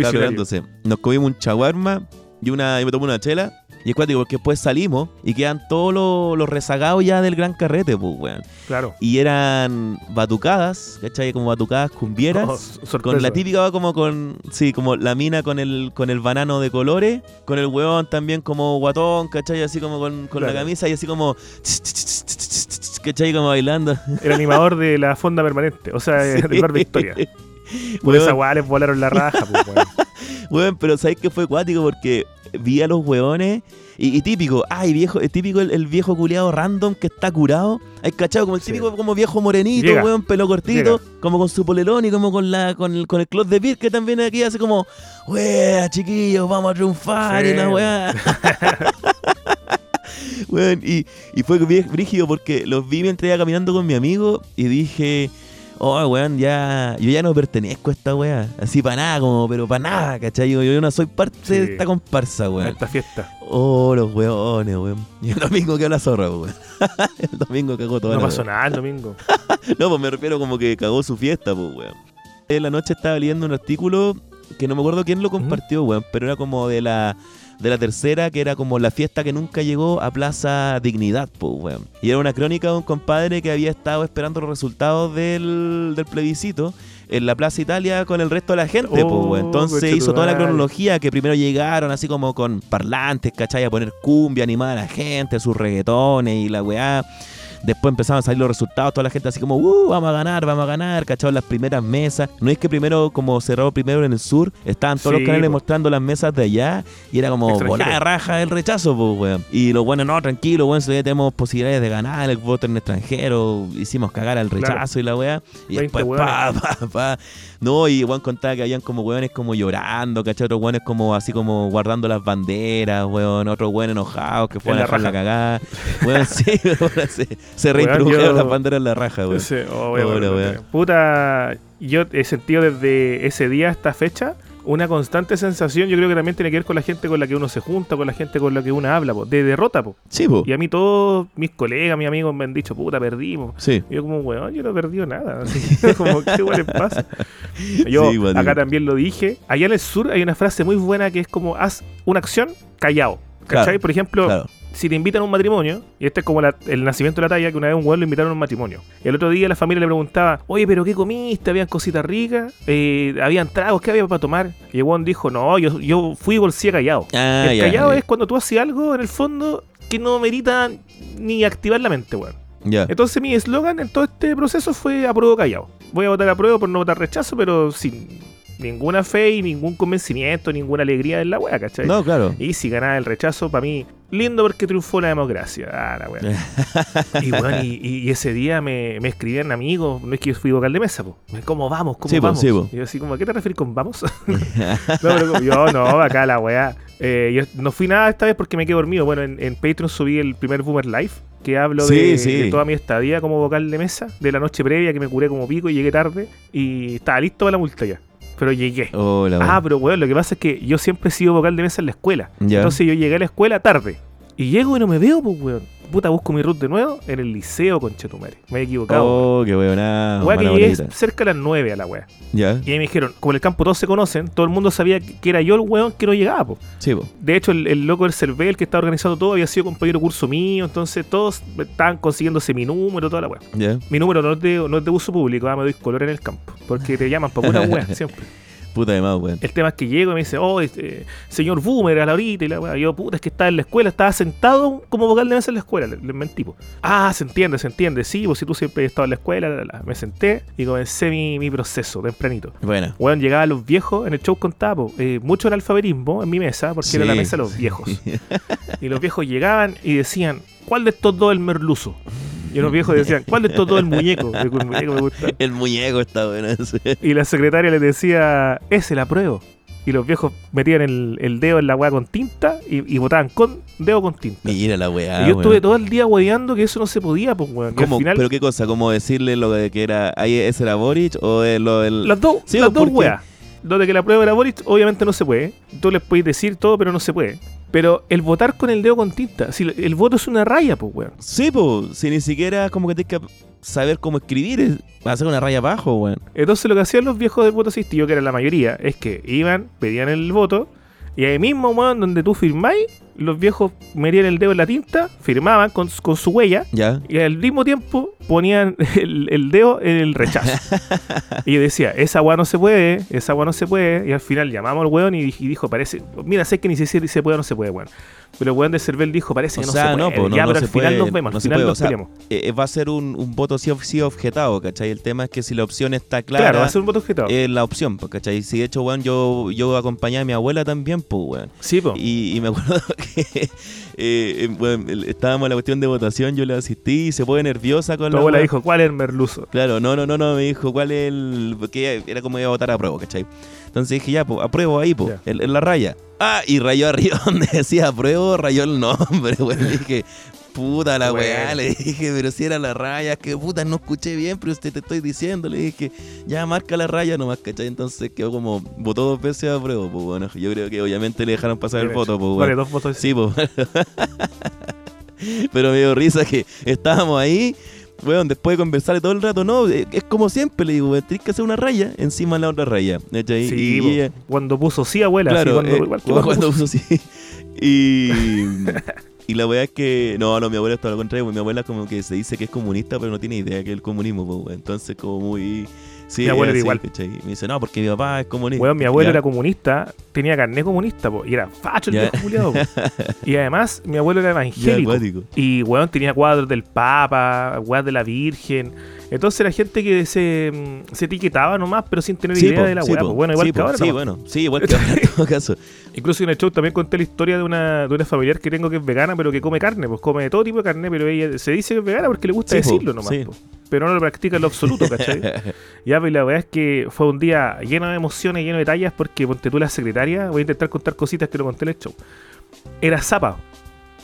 Nos comimos un chaguarma y una y me tomé una chela. Y es cuático porque después salimos y quedan todos los, los rezagados ya del gran carrete, pues, weón. Claro. Y eran batucadas, ¿cachai? Como batucadas cumbieras. Oh, Con la típica va como con, sí, como la mina con el, con el banano de colores, con el huevón también como guatón, ¿cachai? Así como con, con la camisa y así como, ¿cachai? Como bailando. El animador de la fonda permanente. O sea, eh, del bar Victoria. Por Weón, esa les volaron la raja, pues, weón. Weón, pero ¿sabes qué fue cuático? Porque vi a los huevones y, y típico, ay, viejo, es típico el, el viejo culiado random que está curado. Hay cachado como el Sí. típico como viejo morenito, Llega. weón, pelo cortito, como con su polerón y como con la con el, con el clot de beer que también aquí hace como, wea, chiquillos, vamos a triunfar Sí. y la weá. [LAUGHS] Weón, y, y fue brígido porque los vi mientras iba caminando con mi amigo y dije, oh, weón, ya, yo ya no pertenezco a esta weá. Así para nada, como, pero para nada, ¿cachai? Yo, yo no soy parte Sí. de esta comparsa, weón. esta fiesta. Oh, los weones, weón. Y [LAUGHS] el domingo quedó la zorra, weón. [LAUGHS] el domingo cagó toda No pasó nada el domingo. [LAUGHS] No, pues me refiero como que cagó su fiesta, pues, weón. En la noche estaba leyendo un artículo que no me acuerdo quién lo compartió, weón, pero era como de la de la tercera, que era como la fiesta que nunca llegó a Plaza Dignidad, pues, weón. Y era una crónica de un compadre que había estado esperando los resultados del, del plebiscito en la Plaza Italia con el resto de la gente, pues, Oh, weón. Entonces hizo toda la cronología que primero llegaron así como con parlantes, ¿cachai? A poner cumbia, animar a la gente, sus reggaetones y la weá. Después empezaron a salir los resultados, toda la gente así como, uh, vamos a ganar, vamos a ganar, ¿cachai? Las primeras mesas. No es que primero, como cerró primero en el sur, estaban todos Sí, los canales po. mostrando las mesas de allá y era como volada raja el rechazo, pues, weón. Y los buenos, no, tranquilo, weón, si tenemos posibilidades de ganar el voto en extranjero, hicimos cagar al Claro. rechazo y la weá. Y 20 después, pa, pa, pa. No, y Juan contaba que habían como weones como llorando, ¿cachai? Otros weones como así como guardando las banderas, weón. Otros weones enojados que fueron a dejar la cagada. Weón, [LAUGHS] sí, weón, se, se reintrodujeron las banderas en la raja, weón. Sí, oh, weón. Puta, yo he sentido desde ese día a esta fecha una constante sensación, yo creo que también tiene que ver con la gente con la que uno se junta, con la gente con la que uno habla, po, de derrota, po. Sí, po. Y a mí todos mis colegas, mis amigos me han dicho, puta, perdimos. Sí. Y yo como, weón, yo no he perdido nada. Así, [LAUGHS] como, ¿qué les pasa? [LAUGHS] Yo Sí, igual, acá igual. también lo dije. Allá en el sur hay una frase muy buena que es como, haz una acción callado. ¿Cachai? Claro, Por ejemplo, Claro. Si te invitan a un matrimonio, y este es como la- el nacimiento de la talla, que una vez un weón lo invitaron a un matrimonio. Y el otro día la familia le preguntaba, oye, pero ¿qué comiste? ¿Habían cositas ricas? Eh, ¿Habían tragos? ¿Qué había para tomar? Y el weón dijo, no, yo, yo fui bolsilla callado. Ah, el callado es cuando tú haces algo, en el fondo, que no merita ni activar la mente, weón. Ya. Entonces mi eslogan en todo este proceso fue apruebo callado. Voy a votar apruebo por no votar rechazo, pero sin ninguna fe y ningún convencimiento, ninguna alegría en la wea, ¿cachai? No, claro. Y si ganaba el rechazo, para mí, lindo porque triunfó la democracia. Ah, la wea. [LAUGHS] y, weón, y, ese día me, me escribían amigos, no es que yo fui vocal de mesa, po. ¿cómo vamos? ¿Cómo Sí, vamos? sí, y yo así como, ¿a qué te refieres con vamos? [LAUGHS] [LAUGHS] no, pero yo no, acá la weá. Eh, yo no fui nada esta vez porque me quedé dormido. Bueno, en, en Patreon subí el primer Boomer Live, que hablo Sí, de, sí. de toda mi estadía como vocal de mesa, de la noche previa que me curé como pico y llegué tarde y estaba listo para la multa ya. Pero llegué. Hola. Ah, pero weón, lo que pasa es que yo siempre he sido vocal de mesa en la escuela. Ya. Entonces yo llegué a la escuela tarde. Y llego y no me veo, pues weón. Puta, busco mi root de nuevo en el liceo, con Chetumare. Me he equivocado. Oh, qué weón. Weá que llegué cerca de las 9 a la weá. Ya. Y ahí me dijeron, como en el campo todos se conocen, todo el mundo sabía que era yo el weón que no llegaba, po. Sí, po. De hecho, el, el loco del Cervel que estaba organizando todo había sido compañero de curso mío, entonces todos estaban consiguiéndose mi número, toda la weá. Ya. Mi número no es de, no es de uso público, ah, me doy color en el campo, porque te llaman para pura weá [LAUGHS] siempre. Puta de más, weón. El tema es que llego y me dice, oh, este, señor Boomer a la horita y la weá. Yo, puta, es que estaba en la escuela, estaba sentado como vocal de mesa en la escuela. Le, le mentí, po. Ah, se entiende, se entiende. Sí, pues si tú siempre has estado en la escuela, la, la, me senté y comencé mi, mi proceso tempranito. Bueno. Weón, llegaban los viejos en el show con tapo. Eh, mucho analfabetismo en mi mesa, porque era la mesa de los viejos. [LAUGHS] Y los viejos llegaban y decían, ¿cuál de estos dos es el merluzo? Y los viejos decían, ¿cuál de dos es el muñeco? [LAUGHS] El muñeco me gusta. El muñeco está bueno [LAUGHS] ese. Y la secretaria les decía, ese la apruebo. Y los viejos metían el, el dedo en la weá con tinta y, y votaban con dedo con tinta. Mira la weá. y yo estuve todo el día hueveando que eso no se podía, pues weón. ¿Pero qué cosa? ¿Cómo decirle lo de que era. Ahí ese era Boric o el- lo del. las dos, Sí, las dos porque- weas. Lo de que la prueba era Boris, obviamente no se puede. Tú les puedes decir todo, pero no se puede. Pero el votar con el dedo con tinta, si el voto es una raya, pues weón. Sí, pues. Si ni siquiera como que tienes que saber cómo escribir, es- va a hacer una raya abajo, weón. Entonces lo que hacían los viejos del voto asistido, que era la mayoría, es que iban, pedían el voto, y ahí mismo, weón, donde tú firmáis, los viejos metían el dedo en la tinta, firmaban con, su- con su huella, ¿Ya? y al mismo tiempo ponían [LAUGHS] el, el dedo en el rechazo. [LAUGHS] y yo decía, esa weá no se puede, esa weá no se puede, y al final llamamos al weón y, dij- y dijo, parece, mira, sé que ni si se puede o no se puede, weón. Pero el weón de Cervel dijo, parece O que no sea, se puede. no, pues, no, ya, no pero se al final puede, nos vemos, no al final nos o sea, peleamos. Eh, va a ser un, un voto sí, sí objetado, ¿cachai? El tema es que si la opción está clara. Claro, va a ser un voto objetado. es la opción, pues, ¿cachai? Si de hecho, weón, yo, yo acompañaba a mi abuela también, pues, weón. sí, po. Y, y me acuerdo [LAUGHS] que [LAUGHS] eh, eh, bueno, estábamos en la cuestión de votación, yo le asistí y se pone nerviosa con Tu la abuela dijo, ¿cuál es el merluzo? Claro, no, no, no, no, me dijo cuál es el. Porque era como iba a votar a prueba, ¿cachai? Entonces dije, ya, pues, apruebo ahí, pues, en, en la raya. Ah, y rayó arriba [LAUGHS] donde decía apruebo, rayó el nombre. [LAUGHS] Le dije, puta la Bueno. weá, le dije, pero si era la raya, que puta, no escuché bien, pero usted te estoy diciendo, le dije, ya marca la raya nomás, ¿cachai? Entonces quedó como, votó dos veces a prueba, pues bueno, yo creo que obviamente le dejaron pasar el voto, pues Vale, bueno. dos votos. Sí, pues. [LAUGHS] Pero me dio risa que estábamos ahí, weón, después de conversar todo el rato, no, eh, es como siempre, le digo, weón, tenés que hacer una raya encima de la otra raya. ¿cachai? Sí, y, cuando puso sí, abuela. claro, sí, cuando, eh, igual [LAUGHS] cuando, cuando puso sí. Y, [LAUGHS] y la weá es que, no, no, mi abuela es todo lo contrario, pues mi abuela como que se dice que es comunista, pero no tiene idea que es el comunismo, pues. Entonces, como muy... Sí, Mi abuela era igual. ¿cachai? Me dice, no, porque mi papá es comunista. Weón, mi abuelo Ya. era comunista, tenía carnet comunista, po, y era facho el Ya. viejo culiao, po. [LAUGHS] Y además, mi abuelo era Ya, evangélico. acuático. y weón tenía cuadros del Papa, weón de la Virgen. Entonces era gente que se, mm, se etiquetaba nomás, pero sin tener idea po, de la sí. Bueno, igual sí, que po, ahora. Sí, bueno, sí, igual que ahora en todo [LAUGHS] caso. Incluso en el show también conté la historia de una, de una familiar que tengo que es vegana, pero que come carne, pues come todo tipo de carne, pero ella se dice que es vegana porque le gusta Sí, po, decirlo nomás, pero no lo practica en lo absoluto, ¿cachai? [LAUGHS] ya, pues la verdad es que fue un día lleno de emociones, lleno de tallas, porque ponte tú la secretaria, voy a intentar contar cositas que lo conté en el show. Era zapa,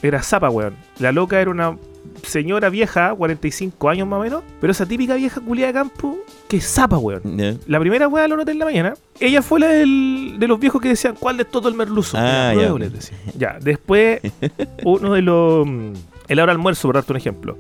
era zapa, weón. La loca era una señora vieja, 45 años más o menos, pero esa típica vieja culiada de campo que es zapa, weón. La primera weá lo noté en la mañana. Ella fue la del- de los viejos que decían, ¿cuál de todo el merluzo? Ah, ya. decía. Ya, después, [LAUGHS] uno de los. mm, El hora almuerzo, por darte un ejemplo.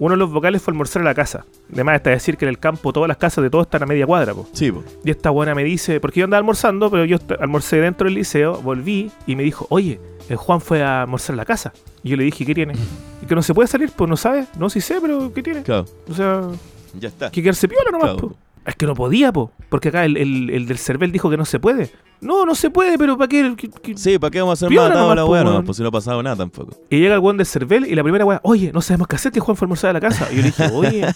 Uno de los vocales fue a almorzar a la casa. Además, está decir que en el campo todas las casas de todos están a media cuadra, po. Sí, po. Y esta buena me dice, porque yo andaba almorzando, pero yo almorcé dentro del liceo, volví y me dijo, oye, el Juan fue a almorzar a la casa. Y yo le dije, ¿qué tiene? [LAUGHS] Y que no se puede salir, pues no sabe. No, sí sé, pero ¿qué tiene? Claro, O sea, ya está. que quedarse piola nomás, Claro. po. Es que no podía, po. Porque acá el, el- el del Cervel dijo que no se puede. No, no se puede, pero ¿para qué? ¿Qué- qué? Sí, ¿para qué vamos a hacer más nomás, la po, weá? No, pues si no ha pasado nada tampoco. Y llega el weón del Cervel y la primera weá, oye, no sabemos qué hacer, que Juan fue a almorzar a la casa. Y yo le dije, oye,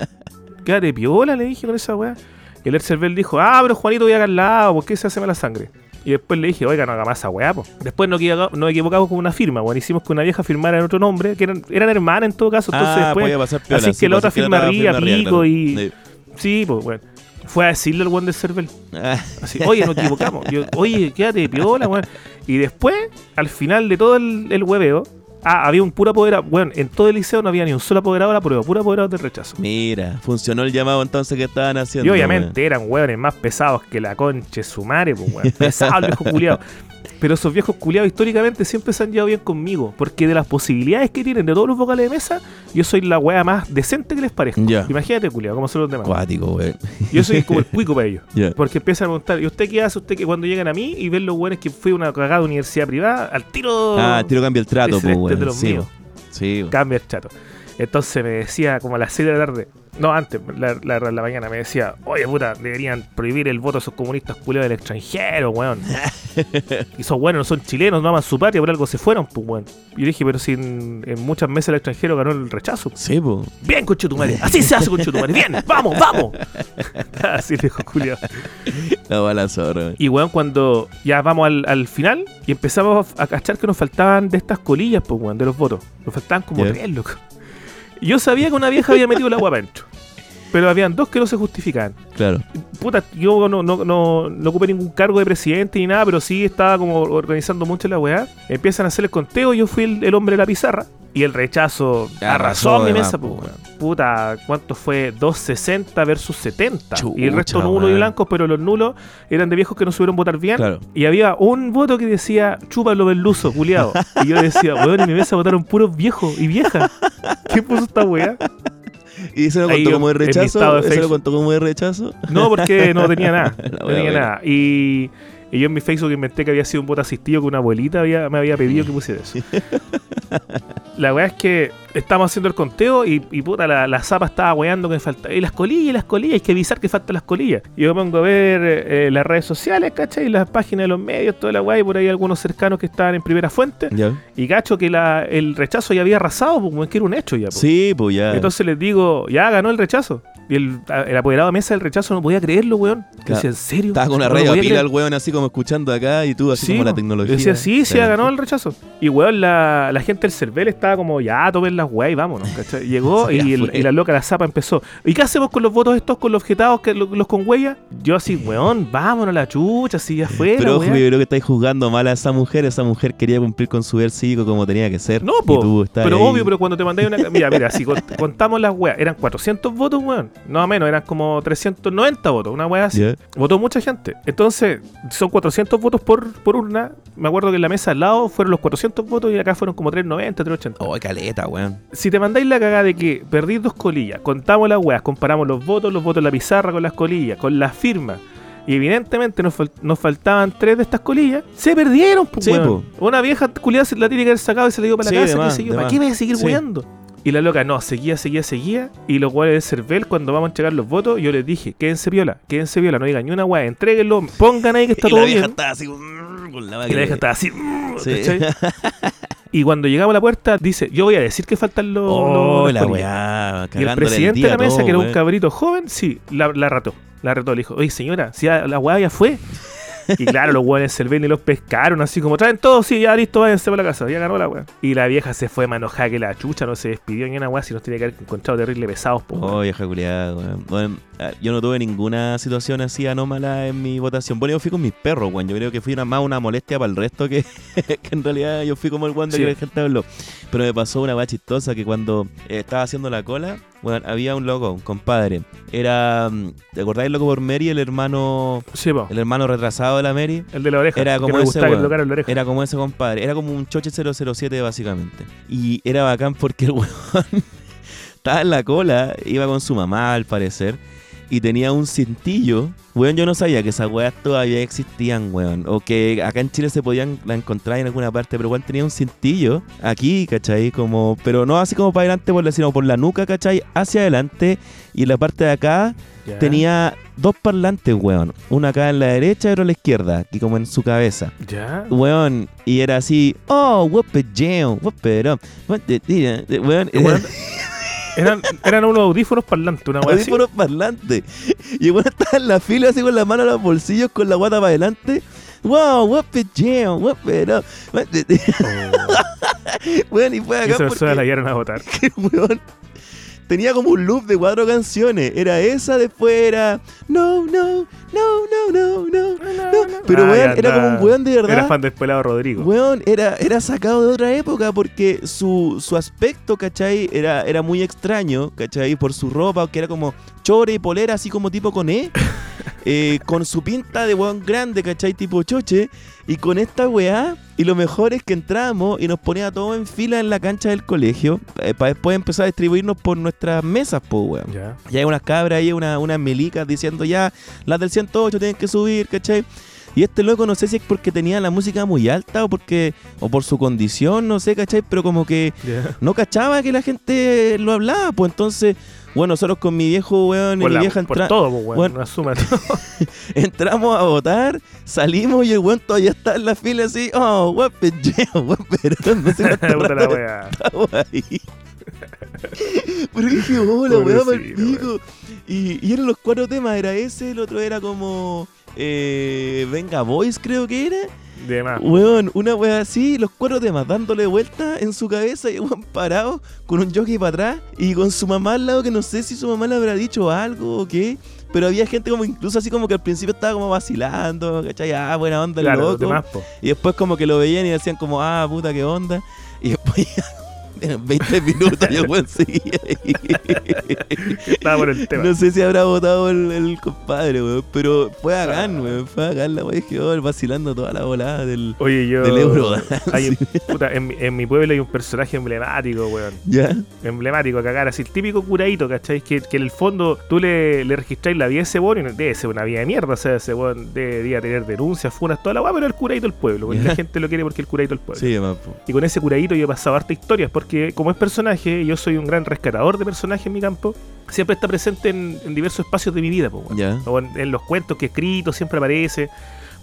[LAUGHS] quédate piola, le dije con esa weá. Y el Cervel dijo, ah, pero Juanito voy acá al lado, ¿por qué se hace mala sangre? Y después le dije, oiga, no haga más esa weá, po. Después nos nos equivocamos con una firma, weón. Hicimos que una vieja firmara en otro nombre, que eran, eran hermanas en todo caso. Entonces ah, después, podía pasar piola. así que la pues, otra firma arriba, pico claro. y- Sí. Sí, pues bueno. Fue a decirle al weón del Cervel. Ah, Así, oye, nos equivocamos. Yo, oye, quédate piola, weón. Y después, al final de todo el, el hueveo, ah, había un puro apoderado. Bueno, en todo el liceo no había ni un solo apoderado de la prueba, puro apoderado del rechazo. Mira, funcionó el llamado entonces que estaban haciendo. Y obviamente eran hueones más pesados que la conche su madre, pues, weón. Pesado el [LAUGHS] viejo culiado. Pero esos viejos culiados históricamente siempre se han llevado bien conmigo. Porque de las posibilidades que tienen de todos los vocales de mesa, yo soy la wea más decente que les parezca. Ya. Imagínate, culiado, como son los demás. Cuático, weón. Yo soy como el cuico para ellos. [LAUGHS] Porque empiezan a preguntar, ¿y usted qué hace? Usted que cuando llegan a mí y ven los buenos que fui a una cagada de universidad privada, al tiro Ah, tiro cambia el trato, pues, este Sí, sí, cambia el chato. Entonces me decía como a las 6 de la tarde, No, antes, la, la, la mañana me decía, oye puta, deberían prohibir el voto a esos comunistas culeos del extranjero, weón. [LAUGHS] y esos buenos no son chilenos, no aman su patria, por algo se fueron, pues weón. Y yo dije, pero si en, en muchas mesas el extranjero ganó el rechazo. Sí, po. Bien, conchetumare, así se hace, conchetumare, bien, vamos, vamos. [LAUGHS] así dijo Julio. La bala zorra. weón. Y weón, cuando ya vamos al, al final y empezamos a cachar que nos faltaban de estas colillas, pues weón, de los votos. Nos faltaban como Ya. tres, loco. Y yo sabía que una vieja había metido el agua adentro. Pero habían dos que no se justificaban. Claro. Puta, yo no, no, no, no ocupé ningún cargo de presidente ni nada, pero sí estaba como organizando mucho la weá. Empiezan a hacer el conteo, yo fui el, el hombre de la pizarra. Y el rechazo arrasó, en mi mesa, más, pues. Puta, ¿cuánto fue? 260 versus 70. y el resto nulos y blancos, pero los nulos eran de viejos que no supieron votar bien. Claro. Y había un voto que decía, chúpalo verluso, culiado. Y yo decía, weón, en mi mesa votaron puros viejos y viejas. ¿Qué puso esta weá? [LAUGHS] ¿Y eso lo contó como de rechazo? ¿Eso lo contó como de rechazo? No, porque no tenía nada. [LAUGHS] No tenía nada. Y, y yo en mi Facebook inventé que había sido un voto asistido que una abuelita había, me había pedido que pusiera eso. [LAUGHS] La weá es que estamos haciendo el conteo y, y puta, la, la zapa estaba weando que falta. Y las colillas, y las colillas, hay que avisar que faltan las colillas. Y yo pongo a ver eh, las redes sociales, ¿cachai? Las páginas de los medios, toda la weá, y por ahí algunos cercanos que estaban en primera fuente. Y cacho que la, el rechazo ya había arrasado, pues, que era un hecho ya. pues. Sí, pues ya. Entonces les digo, ya ganó el rechazo. Y el, el apoderado de mesa del rechazo no podía creerlo, weón. Claro. Decía, ¿en serio? Estaba con una No lo radio a podía pila el weón así como escuchando acá y tú así Sí, como la tecnología. Decía, sí, sí, ganó el rechazo. Y weón, la, la gente del CERVEL estaba como, ya, tomen las y vámonos, ¿cachai? Llegó [LAUGHS] y, el- fue. y la loca, la zapa empezó. ¿Y qué hacemos con los votos estos, con los objetados, que, lo- los con huella? Yo así, weón, vámonos a la chucha, si ya fue. Pero ojo, yo creo que estáis juzgando mal a esa mujer. Esa mujer quería cumplir con su deber cívico como tenía que ser. No, po, pero ahí. obvio, pero cuando te mandáis una... Mira, mira, si cont- [LAUGHS] contamos las weas, eran 400 votos, weón. No menos, eran como 390 votos, una wea así. Votó mucha gente. Entonces, son 400 votos por, por urna. Me acuerdo que en la mesa al lado fueron los 400 votos y acá fueron como 390, 380. Oh, caleta, weón. Si te mandáis la cagada de que perdís dos colillas, contamos las weas, comparamos los votos, los votos en la pizarra con las colillas, con las firmas. Y evidentemente nos, fal- nos faltaban tres de estas colillas. Se perdieron, pues, Sí. Una vieja culiada se la tiene que haber sacado y se la dio para la de casa. más, yo, de ¿Para qué voy a seguir Sí. weando? Y la loca, no, seguía, seguía, seguía. Y los guardias del CERVEL, cuando vamos a entregar los votos, yo les dije, quédense viola, quédense viola, no digan ni una wea, entréguenlo, pongan ahí que está y todo la vieja bien. estaba así mm, con la Y la vieja estaba así. mm, Sí. ¿cachai? [LAUGHS] Y cuando llegamos a la puerta, dice, yo voy a decir que faltan los... Oh, los- la weá. Y el presidente de la mesa, todo, que era un cabrito joven, sí, la, la rató. La retó, le dijo, oye señora, si ya la weá ya fue. Y claro, los weones Cervel y los pescaron así como, traen todo, sí, ya listo, váyanse para la casa, ya ganó la weá. Y la vieja se fue manojada que la chucha, no se despidió ni una weá, si nos tenía que haber encontrado terrible pesados, po. Oh, vieja culiada, weón. Bueno, ah, yo no tuve ninguna situación así anómala en mi votación. Bueno, yo fui con mis perros, weón. Yo creo que fui una, más una molestia para el resto que, [LAUGHS] que en realidad yo fui como el weón de Sí. que la gente habló. Pero me pasó una weá chistosa que cuando estaba haciendo la cola, bueno, había un loco, un compadre. Era, mm, ¿te acordáis loco por Mary, el hermano, Sí, po. el hermano retrasado de la Mary? El de la oreja. Era como ese que la oreja. Era como ese compadre, era como un choche 007 básicamente. Y era bacán porque el [LAUGHS] weón estaba en la cola, iba con su mamá al parecer, y tenía un cintillo. Weón, yo no sabía que esas weas todavía existían, weón. O que acá en Chile se podían la encontrar en alguna parte, pero igual tenía un cintillo aquí, ¿cachai? Como, pero no así como para adelante, por la, sino por la nuca, ¿cachai? Hacia adelante. Y en la parte de acá tenía dos parlantes, weón. Uno acá en la derecha y otro a la izquierda, y como en su cabeza. Ya. Weón, y era así, oh, the- the- weón, Weón, [LAUGHS] [LAUGHS] Eran, eran unos audífonos parlantes, una weá audífonos parlantes. Y bueno, estaba en la fila así con la mano en los bolsillos, con la guata para adelante. Wow, whoop it jam, what the- the- y fue Oh. Y acá esa persona la porque, llevaron a votar. [LAUGHS] weón, tenía como un loop de cuatro canciones. Era esa, después era no, no, no, no, no, no. no. Pero Ah, weón, era como un weón de verdad. Era fan del pelado Rodrigo. Weón, era, era sacado de otra época porque su, su aspecto, ¿cachai? Era, era muy extraño, ¿cachai? Por su ropa, que era como chore y polera, así como tipo con E. [LAUGHS] eh, con su pinta de weón grande, ¿cachai? Tipo choche. Y con esta weá. Y lo mejor es que entramos y nos ponía todo en fila en la cancha del colegio. para después empezar a distribuirnos por nuestras mesas, pues, weón. Ya. Y hay unas cabras ahí, una- unas milicas diciendo ya, las del 108 tienen que subir, ¿cachai? Y este loco no sé si es porque tenía la música muy alta o porque o por su condición, no sé, ¿cachai? Pero como que no cachaba que la gente lo hablaba, pues entonces Bueno, nosotros con mi viejo, weón, y mi vieja por entra- todo, weón. Todo. [LAUGHS] entramos a votar, salimos y el weón todavía está en la fila así, oh, weón, pendejo, weón, pero no [LAUGHS] Puta la wea. ahí. [LAUGHS] Pero dije, hola, weón. Y, y eran los cuatro temas, era ese, el otro era como eh, Venga Boys, creo que era. De más. Weón, una wea así, los cuatro temas dándole vuelta en su cabeza y weón parado con un jockey para atrás y con su mamá al lado que no sé si su mamá le habrá dicho algo o qué. Pero había gente como incluso así como que al principio estaba como vacilando, ¿cachai? Ah, buena onda el Claro, loco. demás. Y después como que lo veían y decían como, ah, puta, qué onda. Y después [LAUGHS] ya, [LAUGHS] en 20 minutos y el weón seguía ahí. Estaba por el tema. No sé si habrá votado el, el compadre, weón. Pero fue bacán, weón. Fue bacán la weón. Dije, oh, vacilando toda la volada del, Oye, yo. del euro. hay- [LAUGHS] puta, en, mi- en mi pueblo hay un personaje emblemático, weón. ¿Ya? Emblemático a cagar, así el típico curadito, ¿cachai? Que, que en el fondo tú le, le registráis la vida a ese weón y no- debe ser una vida de mierda, o sea, ese weón debería tener denuncias, funas, toda la weá, pero el curadito del pueblo, porque Ya. la gente lo quiere porque el curadito del pueblo. Sí, po. Y con ese curadito yo he pasado harta historias, porque como es personaje, yo soy un gran rescatador de personajes en mi campo, siempre está presente en, en diversos espacios de mi vida, pues. Ya. O en, en los cuentos que he escrito siempre aparece.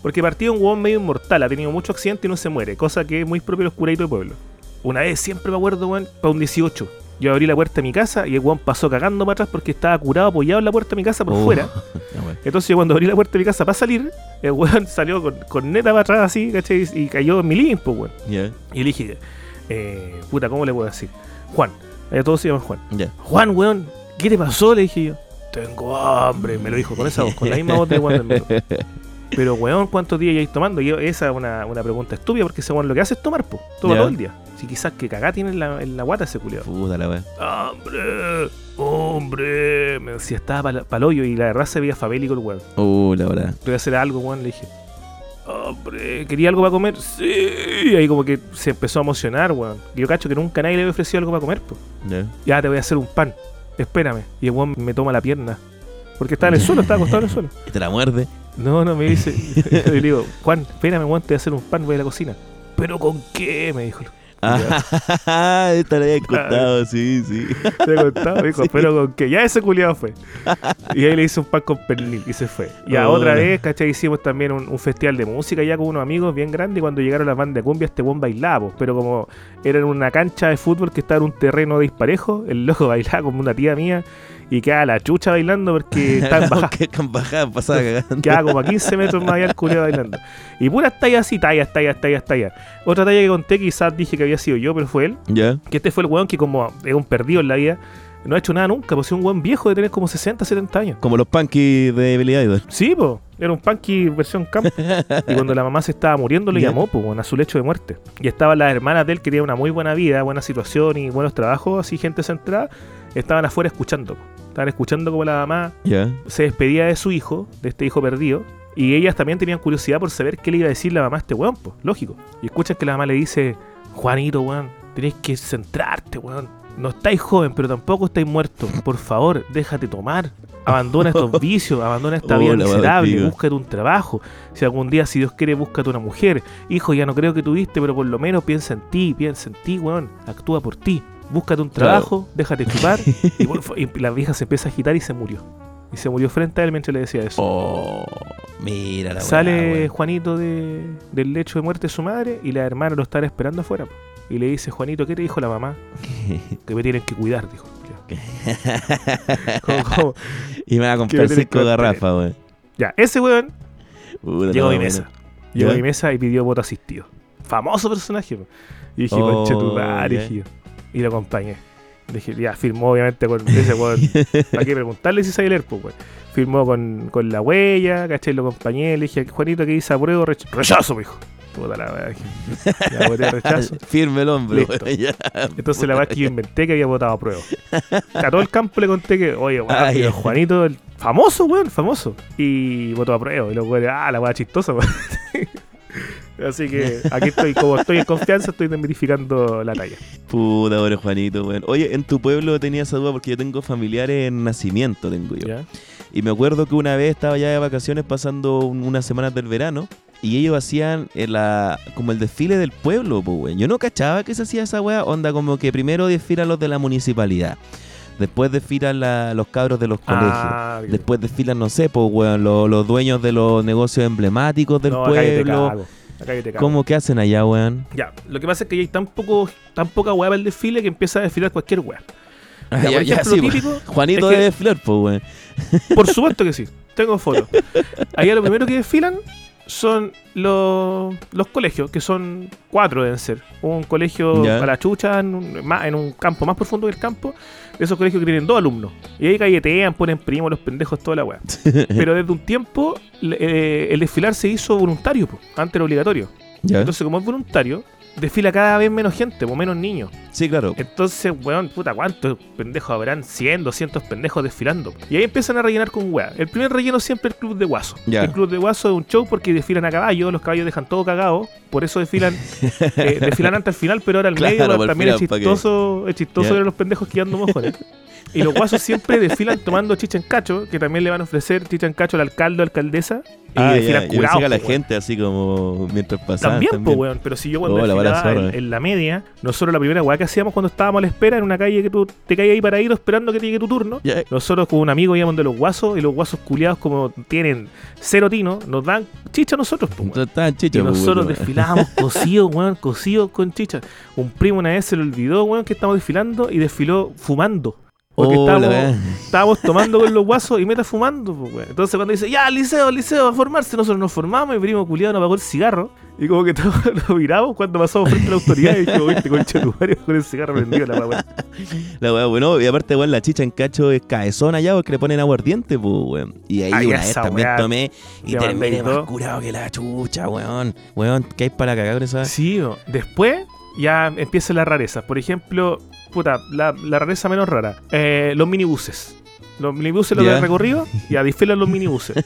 Porque partido un huevón medio inmortal, ha tenido mucho accidente y no se muere, cosa que es muy propio de los curaditos de pueblo. Una vez siempre me acuerdo, weón, para un 18. Yo abrí la puerta de mi casa y el weón pasó cagando para atrás porque estaba curado apoyado en la puerta de mi casa por Oh. fuera. [LAUGHS] Entonces yo cuando abrí la puerta de mi casa para salir, el weón [LAUGHS] salió con, con neta para atrás así, ¿cachai? Y cayó en mi pues, weón. Ya, Y le dije, eh, puta, ¿cómo le puedo decir? Juan, allá todos se llaman Juan. Juan, weón, ¿qué te pasó? Le dije yo. Tengo hambre, me lo dijo con esa voz, con la misma voz de Juan del. [LAUGHS] Pero, weón, ¿cuántos días lleváis tomando? Y yo, esa es una, una pregunta estúpida porque ese weón lo que hace es tomar, po. Toma todo el día. Si quizás que cagá tiene en la, en la guata ese culiado. Puta la weón. ¡Hambre! ¡Hombre! Me decía, estaba el hoyo y la verdad se veía famélico el weón. Uh, la verdad. Voy a hacer algo, weón, le dije. Hombre, ¿quería algo para comer? Sí. Y ahí como que se empezó a emocionar, weón. Y yo cacho que nunca nadie le había ofrecido algo para comer, po. Ya. Ya te voy a hacer un pan. Espérame. Y el weón me toma la pierna. Porque estaba en el suelo, estaba acostado en el suelo. [LAUGHS] Y te la muerde. No, no, me dice. [LAUGHS] [LAUGHS] y le digo, Juan, espérame, weón, te voy a hacer un pan, voy a la cocina. ¿Pero con qué? Me dijo. Ah, [LAUGHS] esta la había contado, sí, sí. [LAUGHS] Te he contado, me dijo, pero [LAUGHS] con qué. Ya ese culiado fue. Y ahí le hice un pan con pernil y se fue. Y a otra vez, ¿cachai? Hicimos también un, un festival de música ya con unos amigos bien grandes. Y cuando llegaron las bandas de cumbia, este buen bailaba. po. Pero como era en una cancha de fútbol que estaba en un terreno disparejo, el loco bailaba como una tía mía. Y quedaba la chucha bailando porque estaba en bajada. Que bajada cagando. Quedaba como a 15 metros más allá el culiado bailando. Y puras tallas así, tallas, tallas, tallas, tallas. Otra talla que conté, quizás dije que había sido yo, pero fue él. Ya. Que este fue el weón que como es un perdido en la vida, no ha hecho nada nunca, pues es un weón viejo de tener como 60, 70 años. Como los punky de Billy Idol. Sí, pues, era un punky versión camp. [LAUGHS] y cuando la mamá se estaba muriendo, le llamó, pues, a su lecho de muerte. Y estaban las hermanas de él que tenían una muy buena vida, buena situación y buenos trabajos, así gente centrada, estaban afuera escuchando. po. Estaban escuchando como la mamá se despedía de su hijo, de este hijo perdido, y ellas también tenían curiosidad por saber qué le iba a decir la mamá a este weón, pues, lógico. Y escuchan que la mamá le dice, Juanito, weón, tenés que centrarte, weón. No estáis joven, pero tampoco estáis muerto. Por favor, déjate tomar. Abandona estos [LAUGHS] vicios, abandona esta vida Hola, miserable, búscate un trabajo. Si algún día, si Dios quiere, búscate una mujer. Hijo, ya no creo que tuviste, pero por lo menos piensa en ti, piensa en ti, weón. Actúa por ti. Búscate un Claro. trabajo, déjate chupar. y, y la vieja se empieza a agitar y se murió. Y se murió frente a él mientras le decía eso. Oh, mira la Sale weón. Juanito de- del lecho de muerte de su madre y la hermana lo están esperando afuera. Y le dice, Juanito, ¿qué te dijo la mamá? [LAUGHS] Que me tienen que cuidar, dijo. [LAUGHS] Como- como- y me va a comprar cinco garrafas, weón. Ya, ese weón llegó a mi mesa. Llegó a mi mesa y pidió voto asistido. Famoso personaje. po. Y dije, Oh, conche tu madre", ya. dije yo. Y lo acompañé. Dije, ya, firmó obviamente con [LAUGHS] ese weón. ¿Para qué preguntarle si sabe leer, pues, weón? Firmó con, con la huella, ¿cachai? Lo acompañé, le dije, Juanito, ¿qué dice apruebo? Rech- rechazo, me dijo. Puta la weá. Ya [LAUGHS] voté rechazo. Firme el hombre, Listo. weón, ya. Entonces la verdad es que yo inventé que había votado a prueba. A todo el campo le conté que, oye, weón. Juanito, el famoso, weón, famoso. Y votó a prueba. Y los weones, ah, la weá chistosa, weón. Así que aquí estoy, como estoy en confianza, estoy desmitificando la talla. Puta, pobre Juanito, weón. Oye, en tu pueblo tenía esa duda porque yo tengo familiares en nacimiento, tengo yo. ¿Ya? Y me acuerdo que una vez estaba ya de vacaciones pasando un- unas semanas del verano y ellos hacían eh, la, como el desfile del pueblo, pues, weón. Yo no cachaba que se hacía esa weá, onda como que primero desfilan los de la municipalidad. Después desfilan la- los cabros de los colegios. Ah, Después desfilan, no sé, pues, weón, lo- los dueños de los negocios emblemáticos del no, pueblo. Acá te cago. ¿Cómo que hacen allá, weón? Ya, lo que pasa es que ya hay tan, poco, tan poca hueá para el desfile que empieza a desfilar cualquier. Ah, [LAUGHS] Ya, ya, sí, típico Juanito es que- debe desfilar, pues, weón. Por supuesto que sí, tengo fotos. [LAUGHS] Allá lo primero que desfilan son los, los colegios, que son cuatro deben ser. Un colegio Ya. a la chucha, en un, más- en un campo más profundo que el campo, de esos colegios que tienen dos alumnos. Y ahí galletean, ponen primos, los pendejos, toda la weá. [LAUGHS] Pero desde un tiempo eh, el desfilar se hizo voluntario, po. antes era obligatorio. Entonces, como es voluntario, desfila cada vez menos gente, o menos niños. Sí, claro. Entonces, weón, puta, ¿cuántos pendejos habrán? 100, 200 pendejos desfilando. Y ahí empiezan a rellenar con weá. El primer relleno siempre el Club de Guaso. Ya. El Club de Guaso es un show porque desfilan a caballo, los caballos dejan todo cagado. Por eso desfilan [LAUGHS] eh, desfilan antes al final, pero ahora al Claro, medio también es final, ¿pa' qué? chistoso, es chistoso ver los pendejos quedando mojones. [LAUGHS] Y los guasos siempre desfilan tomando chicha en cacho, que también le van a ofrecer chicha en cacho al alcalde o alcaldesa. Y Ah, desfilan pensé curados. la weón. gente así como mientras pasaba. También, pues, weón. Pero si yo cuando Oh, la desfilaba zorra, en, eh. en la media, nosotros la primera weá que hacíamos cuando estábamos a la espera en una calle que tú te caías ahí paradito esperando que te llegue tu turno. Ya. Nosotros con un amigo íbamos de los guasos y los guasos culiados como tienen cero tino, nos dan chicha a nosotros, pues, weón. Y nosotros weón. desfilábamos [LAUGHS] cocidos, weón, cocidos con chicha. Un primo una vez se le olvidó, weón, que estábamos desfilando y desfiló fumando. Porque Oh, estábamos, estábamos tomando con los [LAUGHS] guasos y meta fumando, pues, weón. Entonces cuando dice, ya, liceo, liceo, a formarse, nosotros nos formamos y primo culiado nos apagó el cigarro. Y como que [LAUGHS] todos lo miramos cuando pasamos frente a la autoridad y dijimos, viste, concha de tu madre, con el cigarro prendido la weá. [LAUGHS] La weá, bueno, y aparte, weón, la chicha en cacho es caezón allá porque le ponen aguardiente, pues, weón. Y ahí Ay, una vez también weá, tomé y te terminé más curado que la chucha, weón. Weón, ¿qué hay para cagar con esa? Sí, después ya empiezan las rarezas. Por ejemplo, puta, la, la rareza menos rara. Eh, los minibuses. Los minibuses, los Ya. de recorrido, [LAUGHS] ya desfilan los minibuses.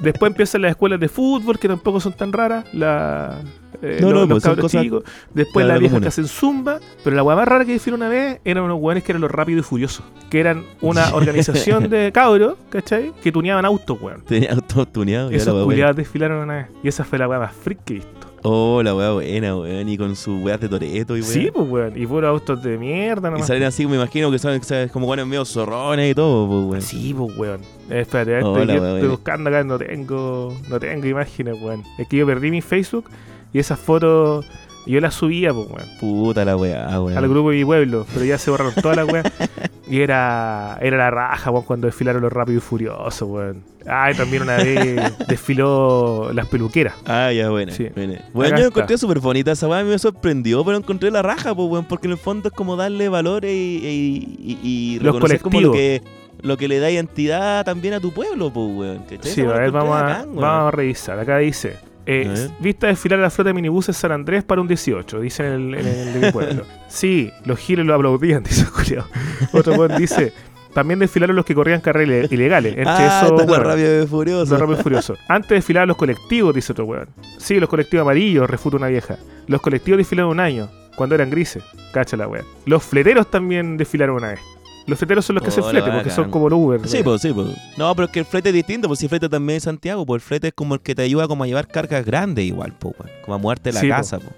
Después empiezan las escuelas de fútbol, que tampoco son tan raras. La, eh, No, los, no, los pues cosas- chicos. Después las viejas que hacen zumba. Pero la hueá más rara que desfiló una vez eran unos hueones que eran los rápidos y furiosos. Que eran una [LAUGHS] organización de cabros, ¿cachai? Que tuneaban autos, weón. Tenía auto tuneado. ya la Esos culiados desfilaron una vez. Y esa fue la hueá más freak que he visto. Oh, la weá buena, weón. Y con sus weas de toreto y weón. Sí, pues, weón. Y puros autos de mierda Y nomás. salen así, me imagino que son ¿sabes? como buenos medio zorrones y todo, pues, weón. Sí, pues, weón. Eh, espérate, Hola, estoy, estoy buscando acá, no tengo, no tengo imágenes, weón. Es que yo perdí mi Facebook y esas fotos yo las subía, pues, weón. Puta la weá, weón. Al grupo de mi pueblo, pero ya se borraron todas las weas. [LAUGHS] Y era, era la raja, weón, cuando desfilaron los rápidos y furiosos, weón. Ah, y también una vez [LAUGHS] desfiló las peluqueras. Ah, ya. Sí. Bueno, Acá yo está. encontré súper bonita esa mí me sorprendió, pero encontré la raja, pues, weón, porque en el fondo es como darle valores y, y, y, y Los reconocer como lo que, lo que le da identidad también a tu pueblo, pues, weón. Sí, a ver, vamos a, bacán, weón. vamos a revisar. Acá dice: eh, A. Vista desfilar la flota de minibuses San Andrés para un 18, dice en el, en el de mi pueblo. [LAUGHS] sí, los giles lo aplaudían, [LAUGHS] dice el culiao. Otro weón dice: También desfilaron los que corrían carreras ilegales. Entre Ah, esos, bueno, rabia de furioso. Furiosos. Antes desfilaban los colectivos, dice otro weón. Sí, los colectivos amarillos, refuta una vieja. Los colectivos desfilaron un año, cuando eran grises. Cacha la weón. Los fleteros también desfilaron una vez. Los fleteros son los que hacen Oh, flete, porque son como los Uber. Sí, pues, sí, pues. No, pero es que el flete es distinto, pues si el flete también es Santiago, pues el flete es como el que te ayuda como a llevar cargas grandes igual, pues. Como a moverte la Sí, casa, pues.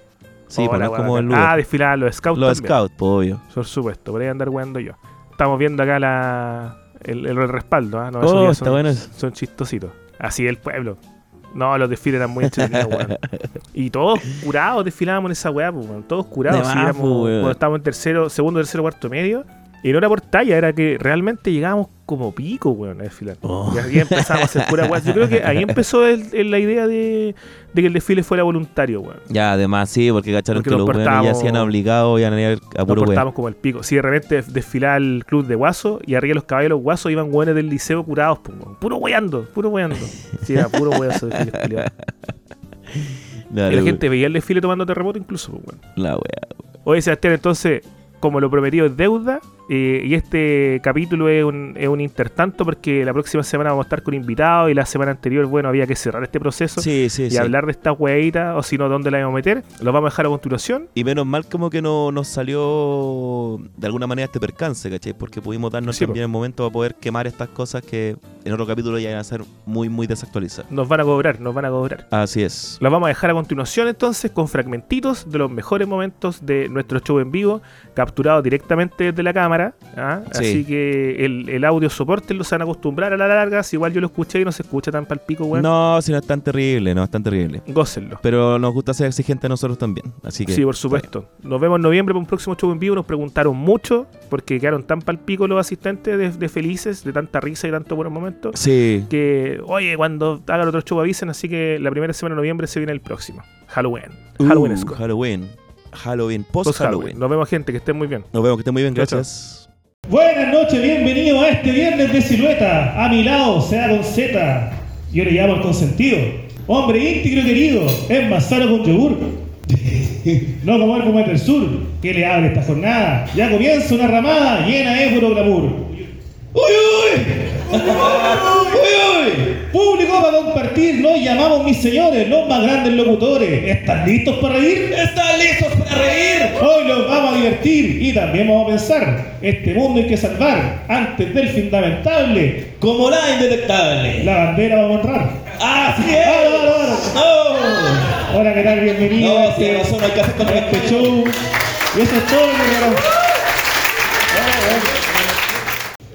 Sí, Oh, weá como el. Uber. Ah, desfilaban los scouts Los también. scouts, pues, obvio. Por supuesto, por ahí andar weando yo. Estamos viendo acá la, el, el respaldo, ¿ah? No, Oh, está son, bueno son chistositos. Así el pueblo. No, los desfiles eran muy entretenidos, [LAUGHS] weón. Y todos curados desfilábamos en esa weá, pues, weón. Todos curados. De sí, más, éramos- weón. cuando estábamos en tercero, segundo, tercero, cuarto medio. Y no era por talla, era que realmente llegábamos como pico, weón, a desfilar. Oh. Y ahí empezábamos a hacer pura weá. Yo creo que ahí empezó el- el- la idea de, de que el desfile fuera voluntario, weón. Ya, además, sí, porque cacharon Porque que nos los weones ya hacían obligados y iban a Nos puro weón. portábamos como el pico. Si de repente desfilaba el club de guaso y arriba los caballos de los guasos iban weones del liceo curados, pues, weón. puro weando, puro weando. Sí, era puro weazo desfile culiao. [LAUGHS] Y la gente veía el desfile tomando terremoto incluso, pues, weón. La wea. Oye, Sebastián, entonces, como lo prometido es deuda, eh, y este capítulo es un, es un intertanto porque la próxima semana vamos a estar con invitados y la semana anterior, bueno, había que cerrar este proceso Sí, sí, y sí. hablar de esta hueita, o si no, dónde la vamos a meter. Lo vamos a dejar a continuación. Y menos mal como que no nos salió de alguna manera este percance, ¿cachai? Porque pudimos darnos también el momento para poder quemar estas cosas que en otro capítulo ya iban a ser muy, muy desactualizadas. Nos van a cobrar, nos van a cobrar. Así es. Los vamos a dejar a continuación entonces con fragmentitos de los mejores momentos de nuestro show en vivo, capturados directamente desde la cámara cámara, ¿ah? Sí. así que el, el audio soporte lo se van a acostumbrar a la larga. Si igual yo lo escuché y no se escucha tan palpico, weón. No, si no es tan terrible, no es tan terrible. Gócenlo. Pero nos gusta ser exigentes a nosotros también. Así que. Sí, por supuesto. Nos vemos en noviembre para un próximo show en vivo. Nos preguntaron mucho porque quedaron tan palpico los asistentes de, de felices, de tanta risa y tanto buenos momentos. Sí. Que, oye, cuando hagan otro show avisen. Así que la primera semana de noviembre se viene el próximo. Halloween. Uh, Halloween es Halloween. Halloween. Post Post Halloween. Halloween. Nos vemos, gente. Que estén muy bien. Nos vemos, que estén muy bien. Gracias. Buenas noches, bienvenido a este viernes de silueta. A mi lado, sea con Z. Yo le llamo el consentido. Hombre íntegro y querido, es más sano con yogur. [LAUGHS] no como el como del sur, que le abre esta jornada. Ya comienza una ramada llena de puro glamour. ¡Uy, uy! ¡Uy, uy! Público para compartir, nos llamamos mis señores, los más grandes locutores. ¿Están listos para reír? ¿Están listos para reír? Hoy los vamos a divertir y también vamos a pensar. Este mundo hay que salvar antes del fin lamentable. Como la indetectable. La bandera vamos a honrar. ¡Así es! ¡Ahora, ahora, ¡No! Hola, ¿qué tal? Bienvenido No, a este, razón, hay que hacer con este show. Y eso es todo lo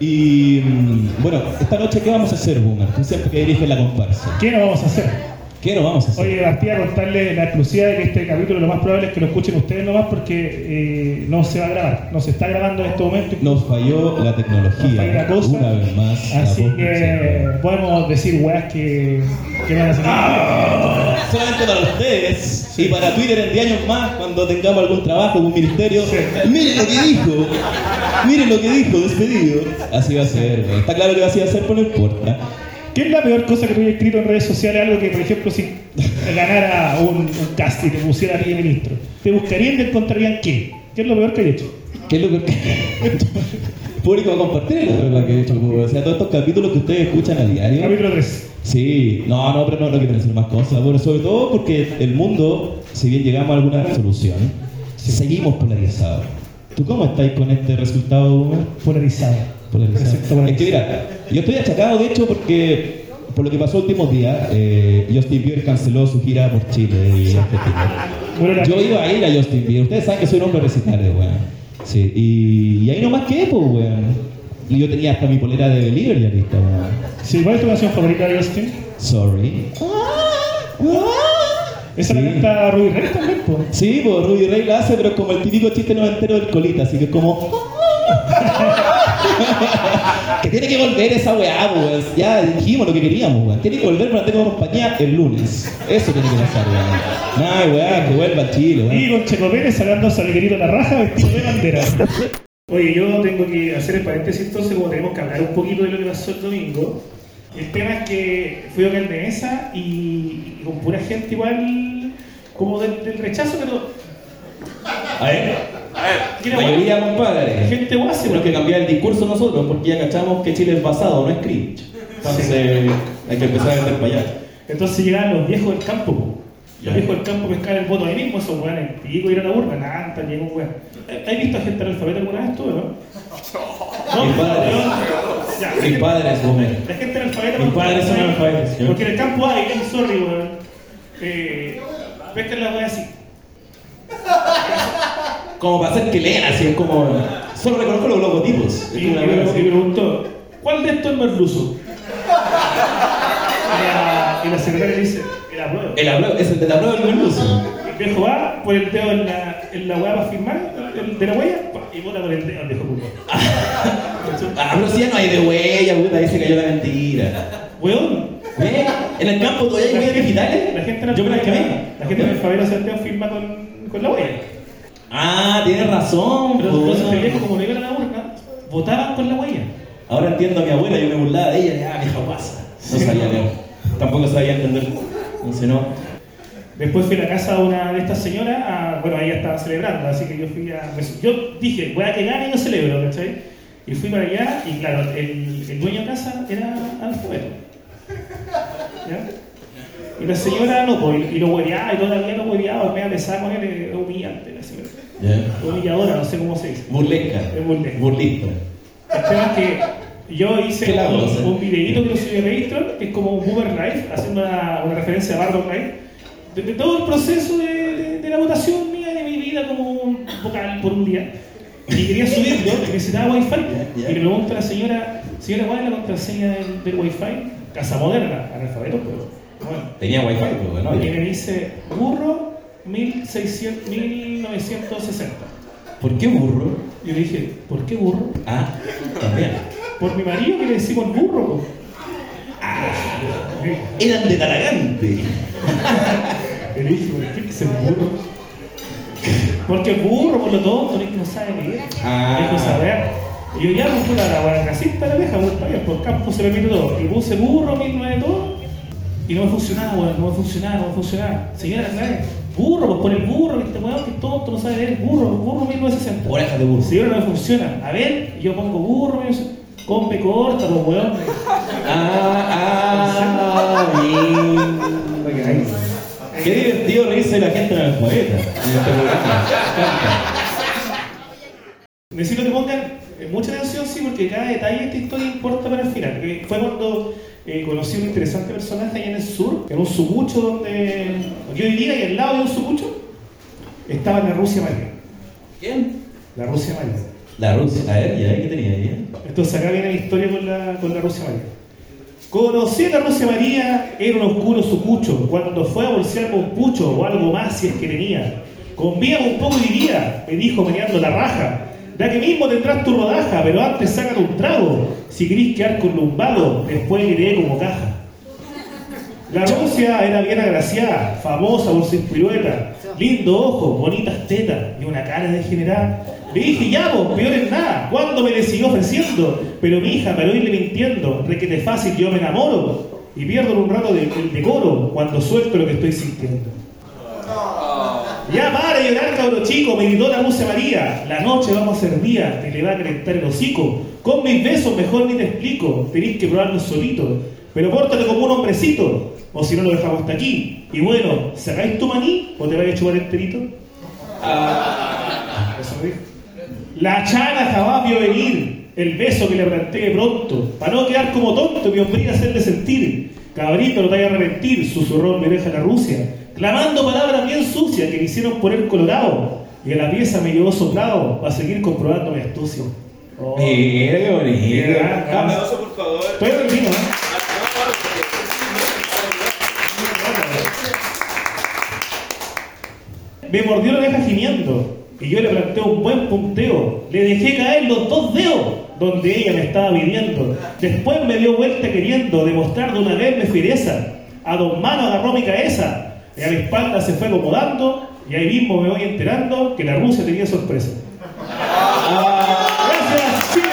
Y mm, bueno, esta noche, ¿qué vamos a hacer, Boomer? Tú siempre que diriges la comparsa. ¿Qué nos vamos a hacer? ¿Qué nos vamos a hacer? Oye, partía a contarle la exclusiva de que este capítulo lo más probable es que lo escuchen ustedes nomás porque eh, no se va a grabar, no se está grabando en este momento. Nos falló la Nos falló la tecnología. cosa. Una vez más. Así que podemos decir weas que, que van a salir. Ah, Solamente para ustedes y para Twitter en 10 años más, cuando tengamos algún trabajo, algún ministerio. Miren lo que dijo. Miren lo que dijo, despedido. Así va a ser. Está claro que así va a ser, pero no importa. ¿Qué es la peor cosa que tú hayas escrito en redes sociales? Algo que, por ejemplo, si ganara un, un cast y te pusiera a ministro, ¿te buscarían y te encontrarían qué? ¿Qué es lo peor que hay hecho? ¿Qué es lo que.? [LAUGHS] Público a compartir la verdad que he hecho. O sea, todos estos capítulos que ustedes escuchan a diario. Capítulo 3. Sí, no, no, pero no, no quiero decir más cosas. Bueno, sobre todo porque el mundo, si bien llegamos a alguna resolución, seguimos polarizados. ¿Tú cómo estáis con este resultado? Polarizado. Polarizado. Es que mira, yo estoy achacado de hecho porque por lo que pasó últimos días, eh, Justin Bieber canceló su gira por Chile y. Bueno, Yo iba a ir a Justin Bieber, ustedes saben que soy un hombre recitable, weón. Sí, y, y ahí nomás que, pues, weón. Y yo tenía hasta mi polera de Believer ya lista, weón. Sí, ¿Cuál es tu canción favorita de Justin? Sorry. Esa Sí. la canta Ruby Ray también, po. Sí, pues Ruby Ray la hace, pero es como el típico chiste noventero del colita, así que es como. [LAUGHS] que tiene que volver esa weá, pues. Ya dijimos lo que queríamos, weón. Tiene que volver para tener compañía el lunes. Eso tiene que pasar, weón. Nah, weá, que vuelva a Chile, Y weón. con Checo Pérez sacando a Salguerito la raja vestido de bandera. Oye, yo tengo que hacer el paréntesis entonces, como tenemos que hablar un poquito de lo que pasó el domingo. El tema es que fui a mesa y, y con pura gente igual, como del, del rechazo, pero A ver, Mira, mayoría, bueno, compadre. gente guase, Tenemos que cambiar el discurso nosotros, porque ya cachamos que Chile es basado, no es cringe. Entonces, hay que empezar a meter para allá. Entonces llegaban los viejos del campo. po. Los viejos del campo pescaban el voto ahí mismo, esos weones, el pico ir a la urna, nada, llegó un weón. ¿Has visto a gente analfabeta alguna vez tú, no? [LAUGHS] No, Mi padre. no, ya, Mi padre es Boomer. La gente analfabeta. Mis padres son analfabetos, señor. Porque en el campo hay, I'm sorry, weón. Eh, pescan la weá así. Como para hacer que lean, así es como. Solo reconozco los logotipos. Y, me, me preguntó, ¿cuál de estos es más ruso? [LAUGHS] Y la, la secretaria dice, el apruebo. El apruebo- es el de la prueba del merluzo. El viejo va, pone el dedo en la, en la weá para firmar, el de la huella, pa, y bota con el dedo, el viejo culo. [LAUGHS] Ah, pero si ya no hay de huella, puta, ahí se cayó la mentira. Weón. En el campo todavía hay la huellas digitales. la gente Yo creo que analfabeta- hay. la gente analfabeta Santiago firma con, con la huella. Ah, tienes razón. Pero entonces el viejo, como no iban a la urna, votaban con la huella. Ahora entiendo a mi abuela, yo me burlaba de ella, ya, vieja pasa. No sabía leer. Tampoco sabía entender. Entonces no. Después fui a la casa de una de estas señoras, a- bueno, ella estaba celebrando, así que yo fui a. Yo dije, voy a que gane y yo celebro, ¿cachai? Y fui para allá, y claro, el, el dueño de casa era alfabeto. ¿Ya? Y la señora no, pues, y lo hueveaba, y todavía lo hueveaba, me pesada con él, es humillante la señora. Ya. Humilladora, no sé cómo se dice. Burlesca. Es burlesca. Burlista. Que yo hice ¿Qué la un, un videíto que lo subí a Patreon, que es como un boomer live, haciendo una, una referencia a Bardock Live, de, de todo el proceso de, de- de la votación mía de mi vida como un vocal por un día. y quería subirlo necesitaba wifi. Ya. Y le pregunto a la señora, señora, ¿cuál es la contraseña del, del wifi? Casa moderna, analfabeto, pero bueno. Tenía wifi, pero bueno. Y me dice, burro 1600, 1960. ¿Por qué burro? Yo le dije, ¿por qué burro? Ah, también. Por mi marido que le decimos burro. po. Eran de Talagante. [LAUGHS] Le dije, ¿por qué dicen burro? Porque burro, por lo tonto, es que no sabe leer. Ah. Dijo saber. Y yo ya me fui a la guaracasista la vieja, voy para allá, por campo se me vino todo. Y puse burro 1900 todo. Y no me funcionaba, weón, no me funcionaba, no me funcionaba. Señora, ¿sabes? Burro, pues el burro, este weón que tonto, no sabe leer, burro, burro 1960. Orejas de burro. Señora, no me funciona. A ver, yo pongo burro, 1960. con P corta, pues weón. Ah, ah, bien. Qué divertido reírse la gente en el poeta. Necesito que pongan mucha atención, sí, porque cada detalle de esta historia importa para el final. Fue cuando eh, conocí un interesante personaje allá en el sur, en un subucho donde yo vivía y al lado de un subucho estaba la Rusia María. ¿Quién? La Rusia María. La Rusia. A ver, ¿ya? ¿Qué tenía ahí? Entonces acá viene la historia con la, con la Rusia María. Conocí a la Rusia María, era un oscuro sucucho, cuando fue a bolsearme un pucho o algo más si es que tenía. Convíame un poco y diría, me dijo meneando la raja. De aquí mismo tendrás tu rodaja, pero antes sácate un trago. Si querís quedar con lumbago, después iré como caja. La Rusia era bien agraciada, famosa por su pirueta, lindo ojo, bonitas tetas y una cara degenerada. Le dije, ya vos, peor en nada, ¿cuándo me le siguió ofreciendo? Pero mi hija, para oírle mintiendo, requete fácil, yo me enamoro y pierdo un rato de, el decoro cuando suelto lo que estoy sintiendo. Ya para de llorar, cabro chico, me gritó la Rusia María. La noche vamos a ser día, te le va a calentar el hocico. Con mis besos mejor ni te explico, tenéis que probarlo solito. Pero pórtate como un hombrecito, o si no lo dejamos hasta aquí. Y bueno, ¿sacáis tu maní o te vais a chupar enterito? Eso me dijo. La chana jamás vio venir el beso que le planteé pronto, para no quedar como tonto, mi hombría hacerle sentir. Cabrito, no te vayas a arrepentir, susurró me deja la Rusia, clamando palabras bien sucias que me hicieron poner colorado. Y a la pieza me llevó soplado para seguir comprobando mi astucia. Oh. Mira qué bonito. Ah, aplauso, por favor. Estoy termino, ¿eh? Me mordió la oreja gimiendo y yo le planteé un buen punteo. Le dejé caer los dos dedos donde ella me estaba pidiendo. Después me dio vuelta queriendo demostrar de una vez mi fiereza. A dos manos agarró mi cabeza y a mi espalda se fue acomodando y ahí mismo me voy enterando que la Rusia tenía sorpresa. Gracias, Chile.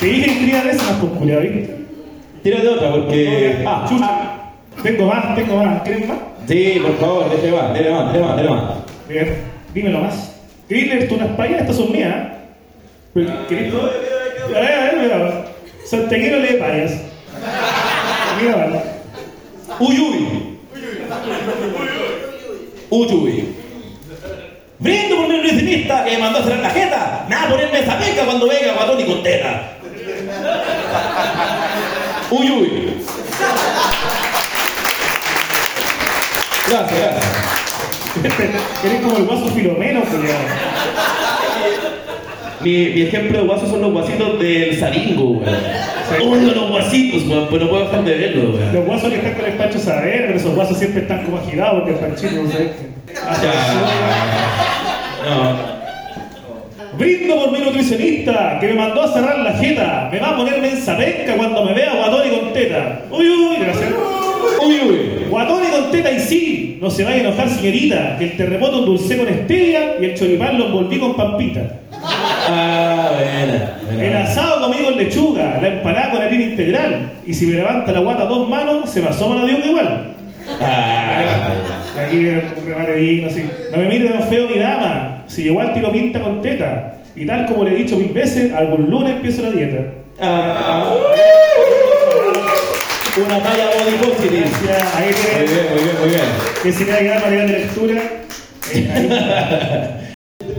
Te dije que quería dar esas con ¿viste? Tírate otra porque. Ah, chucha. Tengo más, tengo más. ¿Quieres más? Sí, por favor, déjeme más, déjeme más, déjeme más, déjeme más. Bien, dímelo más. ¿Querés leer tú unas payas? Estas son mías. Pero, ¿Querés tú? A ver, a ver, mira. Santiaguero lee payas. Mira, vale. Uy, uy. Uy, uy. Brindo por mi nutricionista que me mandó a cerrar la jeta. Nada, ponerme esa beca cuando venga guatón y con teta. Uy, uy. Gracias, gracias. Eres como el guaso filomeno, culiao. Mi, mi ejemplo de guaso son los guasitos del Saringo, weón. Odio los guasitos, weón, pero no puedo dejar de verlo, weón. Los guasos que están con el Pancho Saavedra, pero esos guasos siempre están como agitados porque el Panchito no sé. No. Brindo por mi nutricionista que me mandó a cerrar la jeta. Me va a ponerme en zapenca cuando me vea guatón y con teta. Uy, uy, gracias. Uy, y con teta y sí. No se vaya a enojar, señorita, que el terremoto endulcé con stevia y el choripán lo envolví con pampita. Ah, buena. El asado comí con lechuga, la empanada con harina integral. Y si me levanta la guata a dos manos, se me asoma la dios igual. Ah, Aquí digno, así. No me mire tan feo mi dama, si igual tiro pinta con teta. Y tal como le he dicho mil veces, algún lunes empiezo la dieta. ah. Una talla body positive. Ya, ahí Muy bien, muy bien, muy bien. que si me da gran material de lectura. eh. [LAUGHS]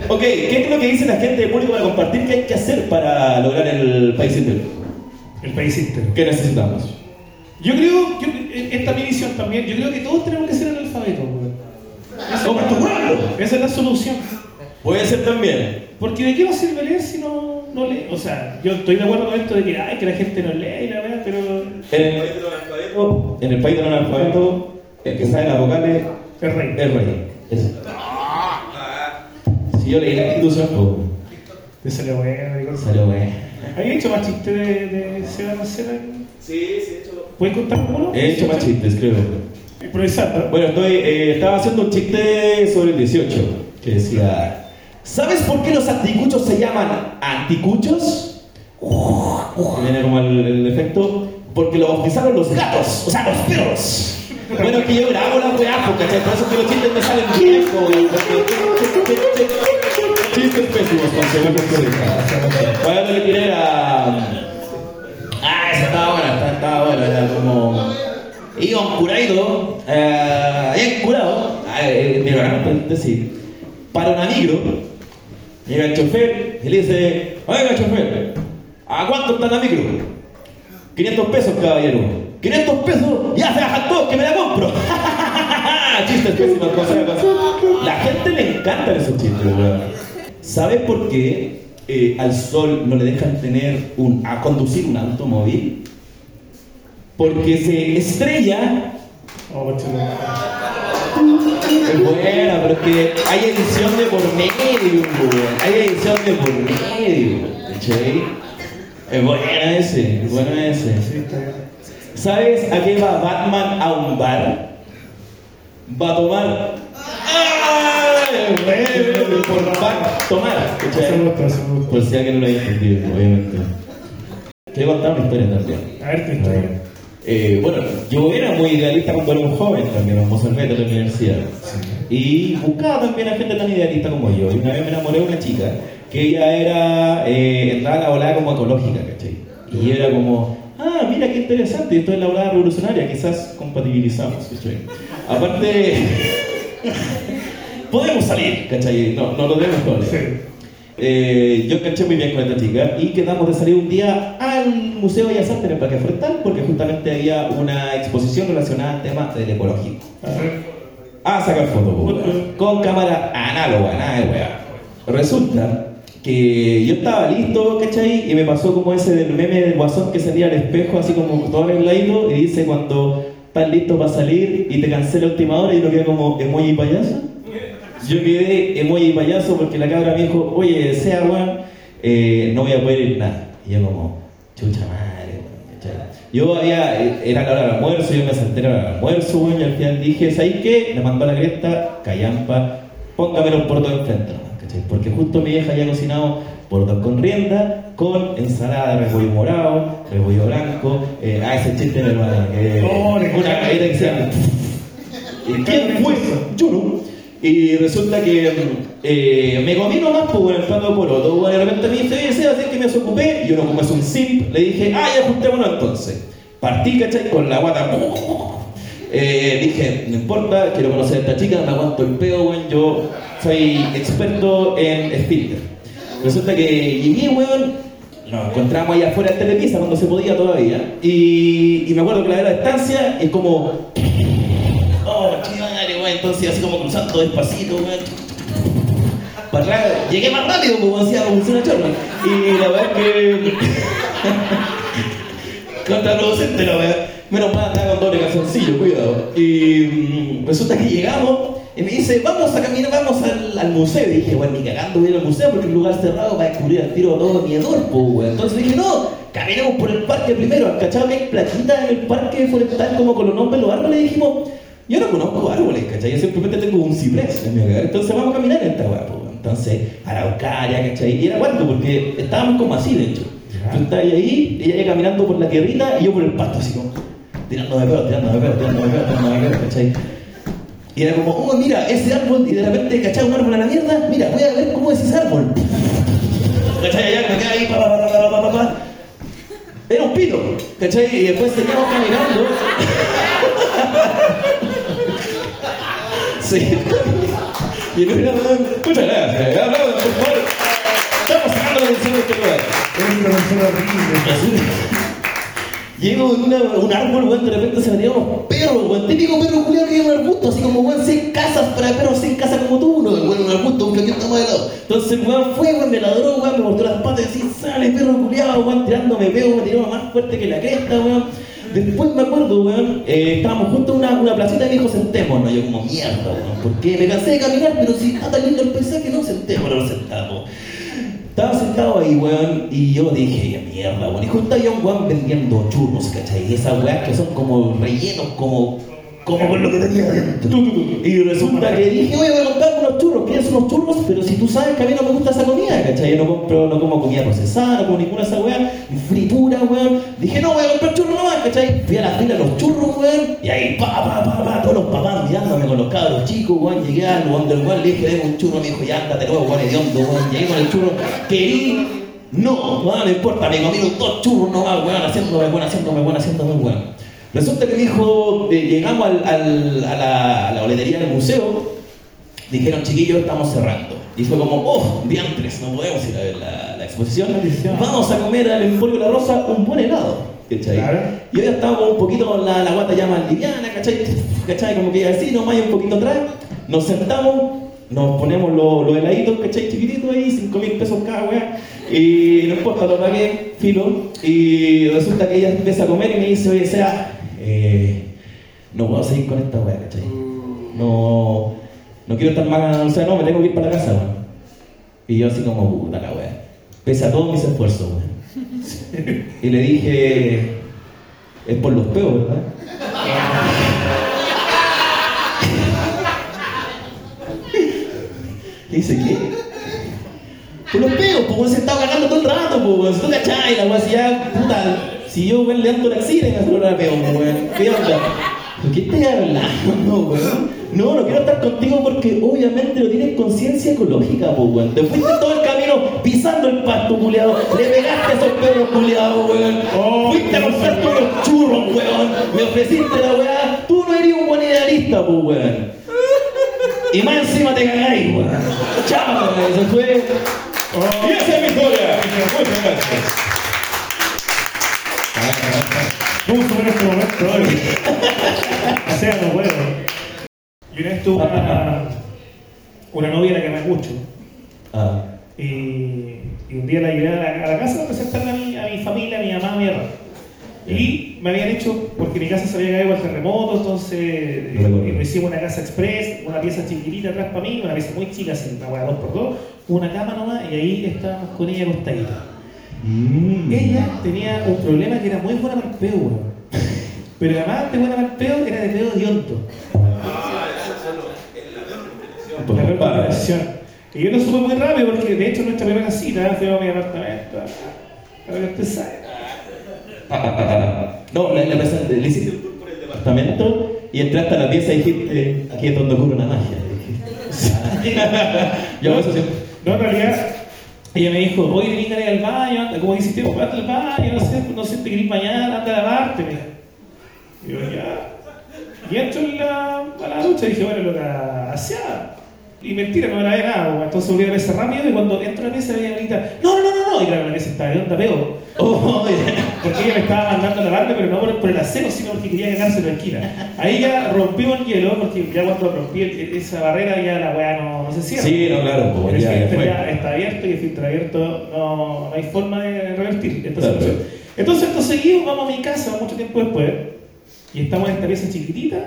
Ok, ¿qué es lo que dice la gente de público para compartir? ¿Qué hay que hacer para lograr el país entero? El país entero. ¿Qué necesitamos? Yo creo que esta mi visión también, yo creo que todos tenemos que ser analfabetos, weón. Esa, ¡Como tu pueblo! esa es la solución. Puede ser también. Porque de qué nos sirve leer si no, no lee. O sea, yo estoy de acuerdo con esto de que, ay, que la gente no lee y la verdad, pero En el país de los analfabetos, en el país analfabetos, el que sabe las vocales es rey. es rey. Eso. Si yo leí la institución, pues, Te salió bueno salió bueno. ¿Has hecho más chistes de, de Seba? Sí, sí, he hecho. ¿Puedes contar uno? He hecho más chistes, creo. Improvisando. Bueno, estoy, eh, estaba haciendo un chiste sobre el 18, que decía, ¿sabes por qué los anticuchos se llaman anticuchos? Que viene como el, el efecto, porque lo bautizaron los gatos, o sea, los perros. Bueno, que yo grabo la weá, ¿cachai? Por eso que los chistes me salen bien, Chistes pésimos, consecuencias Bueno, yo le tiré a... Ah, esa estaba buena, estaba, buena, era como... Iba un curadito, eh, curado, eh, me van a decir, para una micro, llega el chofer y le dice, oiga chofer, ¿a cuánto está la micro? 500 pesos, caballero. 500 pesos, ya se bajan todos, que me la compro. [LAUGHS] chistes pésimos, cosas, cosas. La gente le encantan esos chistes, weón. ¿Sabes por qué eh, al sol no le dejan tener un, a conducir un automóvil? Porque se estrella. Oh. Es buena, pero es que hay edición de por medio, weón. Hay edición de por medio, ¿cachai? Es buena ese, es bueno ese. ¿Sabes a qué va Batman a un bar? Va a tomar. ¡Ay! Por bar, tomar. Por si alguien no lo haya entendido, obviamente. Quiero contar una historia también. A ver tu historia. Eh, bueno, yo era muy idealista cuando era un joven también, en Mozambique, de la universidad. Y buscaba también a gente tan idealista como yo. Y una vez me enamoré de una chica que ella era, eh, entraba a la volada como ecológica, ¿cachai? Y era como, ah, mira qué interesante, esto es la volada revolucionaria, quizás compatibilizamos, ¿cachai? Aparte, [LAUGHS] podemos salir, ¿cachai? No, no lo tenemos todo. Sí. Eh, yo caché muy bien con esta chica y quedamos de salir un día al Museo de Bellas Artes en el Parque Forestal porque justamente había una exposición relacionada al tema del ecológico. A ver. A sacar fotos, weón. con cámara análoga, nada de weá. Resulta que yo estaba listo, ¿cachai? Y me pasó como ese del meme del guasón que salía al espejo así como todo arregladito y dice cuando estás listo para salir y te cancela la última hora y uno queda como emoji payaso. Yo quedé emoji payaso porque la cabra me dijo, oye, sea weón, eh, no voy a poder ir nada. Y yo como, chucha madre, ¿cachai? Yo había, eh, era la hora del almuerzo, yo me senté a la hora del almuerzo, weón, y al final dije, ¿sabes qué? Le mandó a la cresta, callampa, póngame los portos enfrente, ¿cachai? Porque justo mi vieja había cocinado portos con rienda, con ensalada de repollo morado, repollo blanco, eh, ah, ese chiste Oh, le una galleta que se llama ¿Y ¿Quién fue? Yo no. Y resulta que eh, me comí nomás pues, bueno, el plato de poroto. Bueno, de repente me dice, oye, Seba, así que me desocupé. Y yo no como es un simp. Le dije, ah, ya juntémonos entonces. Partí, ¿cachai? Con la guata. Eh, dije, no importa, quiero conocer a esta chica, me aguanto el pedo, weón. Yo soy experto en esfínter. Resulta que llegué, weón, nos encontramos allá afuera de Telepisa cuando se podía todavía. Y, me acuerdo que la vera distancia es como. Oh, madre, weón. Entonces, así como cruzando despacito, weón. Para llegué más rápido, como decía, una chorra. Y la verdad es que. [LAUGHS] Contraproducente la verdad. Menos mal andaba con doble calzoncillo, cuidado. Y mm, resulta que llegamos y me dice, vamos a caminar, vamos al, al museo. Y dije, bueno, ni cagando voy a ir al museo porque es un lugar cerrado para descubrir al tiro todo mi hedor, pues. Entonces dije, no, caminemos por el parque primero. ¿Has cachado que hay platitas en el parque forestal como con los nombres de los árboles? Y dijimos, yo no conozco árboles, ¿cachai? Yo simplemente tengo un ciprés en mi hogar. Entonces vamos a caminar en esta weá, pues. Entonces, Araucaria, ¿cachai? Y era cuánto, porque estábamos como así, de hecho. Tú estabas ahí, ella iba caminando por la tierrita y yo por el pasto, así como, tirando de pelo, tirando de pelo, tirando de pelo, tirando de pelo, ¿cachai? Y era como, oh, mira, ese árbol, y de repente, ¿cachai? Un árbol a la mierda, mira, voy a ver cómo es ese árbol. ¿Cachai? Allá me quedé ahí, pa, pa, pa, pa, pa, pa, pa. Era un pito, ¿cachai? Y después seguíamos caminando. sí. Y no era muchas gracias. Aplaudan, por favor. Estamos sacando la atención de este lugar. Eres una persona horrible. Llego en un árbol, weón, de repente se metían unos perros, weón. Típico perro culiado que en un arbusto, así como, weón, seis casas para perros, seis casas como tú, uno, weón, un arbusto, un caquito más de lado. Entonces, weón, fue, weón, me ladró, weón, me mostró las patas y así, sale perro culiado, weón, tirándome pego, me tiró más fuerte que la cresta, weón. Después me acuerdo, weón, eh, estábamos junto a una, una placita y me dijo, sentémonos. Yo como, mierda, weón, porque me cansé de caminar, pero si está lindo el paisaje, no, sentémonos, sentamos. Estaba sentado ahí, weón, y yo dije, mierda, weón. Y justo había un weón vendiendo churros, ¿cachai? Y esas weas que son como rellenos, como, como con lo que tenía adentro. Y resulta que dije, voy a comprar unos churros, ¿quieres unos churros? Pero si tú sabes que a mí no me gusta esa comida, ¿cachai? Yo no compro, no como comida procesada, no como ninguna weas, ni fritura, weón. Dije, no, voy a comprar churros nomás, ¿cachai? Fui a la fila los churros, weón, y ahí, pa, pa, pa, pa, todos los papás los cabros chicos, weón. Llegué al del weón, le dije, un churro, me dijo, ya, ándate luego, weón, hediondo, weón. Llegué con el churro, querí, no, weón, no importa, me comí los dos churros nomás, weón, haciéndome, weón, haciéndome, weón, haciéndome, weón. Resulta que dijo, eh, llegamos al, al- a, la, a la boletería del museo, dijeron, chiquillos, estamos cerrando. Y fue como, oh, diantres, no podemos ir a ver la, la exposición. Vamos a comer al Emporio La Rosa un buen helado. ¿Cachai? Claro. Y hoy estábamos un poquito con la, la guata ya más liviana, ¿cachai? ¿Cachai? Como que así, nomás y un poquito atrás. Nos sentamos, nos ponemos los, los heladitos, ¿cachai? Chiquititos ahí, 5 mil pesos cada weá. Y no importa, lo pagué, filo. Y resulta que ella empieza a comer y me dice, oye, sea, eh, no puedo seguir con esta weá, ¿cachai? No, no quiero estar más, o sea, no, me tengo que ir para la casa, weón. Y yo así como, puta la weá. Pese a todos mis esfuerzos, weón. Y le dije, es por los peos, ¿verdad? Y dice, ¿qué? Por los peos, pues weón, se estaba cagando todo el rato, pues tú cachai, la weón, si ya, puta, si yo weón, le ando la axila en hacer una peo, pues, weón. ¿Qué onda? ¿De qué estás hablando, [LAUGHS] weón? No, no quiero estar contigo porque obviamente no tienes conciencia ecológica, pues, weón. Te fuiste todo el camino pisando el pasto, culiado. Le pegaste a esos perros, culiado, weón. Fuiste a comprar todos los churros, weón. Me ofreciste la weá. Tú no eres un buen idealista, pues, weón. Y más encima te cagáis, weón. Chao, weón. Se fue. Y esa es mi historia. Muchas gracias. ¿Cómo superar este momento hoy? Sea, no puedo. Yo una vez tuve una, una novia a la que amé mucho. Ah, Y, y un día la llevé a la, a la casa a presentarle a mi, a mi familia, a mi mamá, a mi hermano. Y me habían hecho, porque mi casa se había caído al terremoto, entonces eh, recuerdo. nos hicimos una casa express, una pieza chiquitita atrás para mí, una pieza muy chica, así, una hueá dos por dos, una cama nomás, y ahí estábamos con ella acostadita. Mm. Ella tenía un problema que era muy buena para el peo, weón. Pero además de buena para el peo, era de peo de honto. La combinación. Y yo lo supe muy rápido porque de hecho nuestra primera cita fue a mi apartamento. Para que usted sabe. [LAUGHS] No, le, le, le hiciste un tour por el departamento y entraste a la pieza y dijiste, aquí es donde ocurre una magia. [LAUGHS] [LAUGHS] Yo eso siempre. No, en realidad, ella me dijo, oye, ir al baño, anda, como dices, tiempo, anda al baño, no sé, no sé, te querés bañar, anda a lavarte, mira. Y yo, ya. Y entro en la, a la ducha dije, bueno, lo que hacía. Y mentira, no me lavé nada, pues. entonces volví a la mesa rápido y cuando entro a la mesa veía grita, no, no, no, no, y claro, la mesa estaba de onda peo. Oh, [LAUGHS] Porque ella me estaba mandando a lavarme, pero no por, por el acero, sino porque quería quedarse tranquila. Ahí ya rompimos el hielo, porque ya cuando rompí el- esa barrera ya la weá no, no se cierra. Sí, no, claro, pues, el ya, filtro fue. ya está abierto y el filtro abierto no, no hay forma de revertir esta Claro. situación. Entonces, esto seguimos, vamos a mi casa mucho tiempo después, y estamos en esta pieza chiquitita,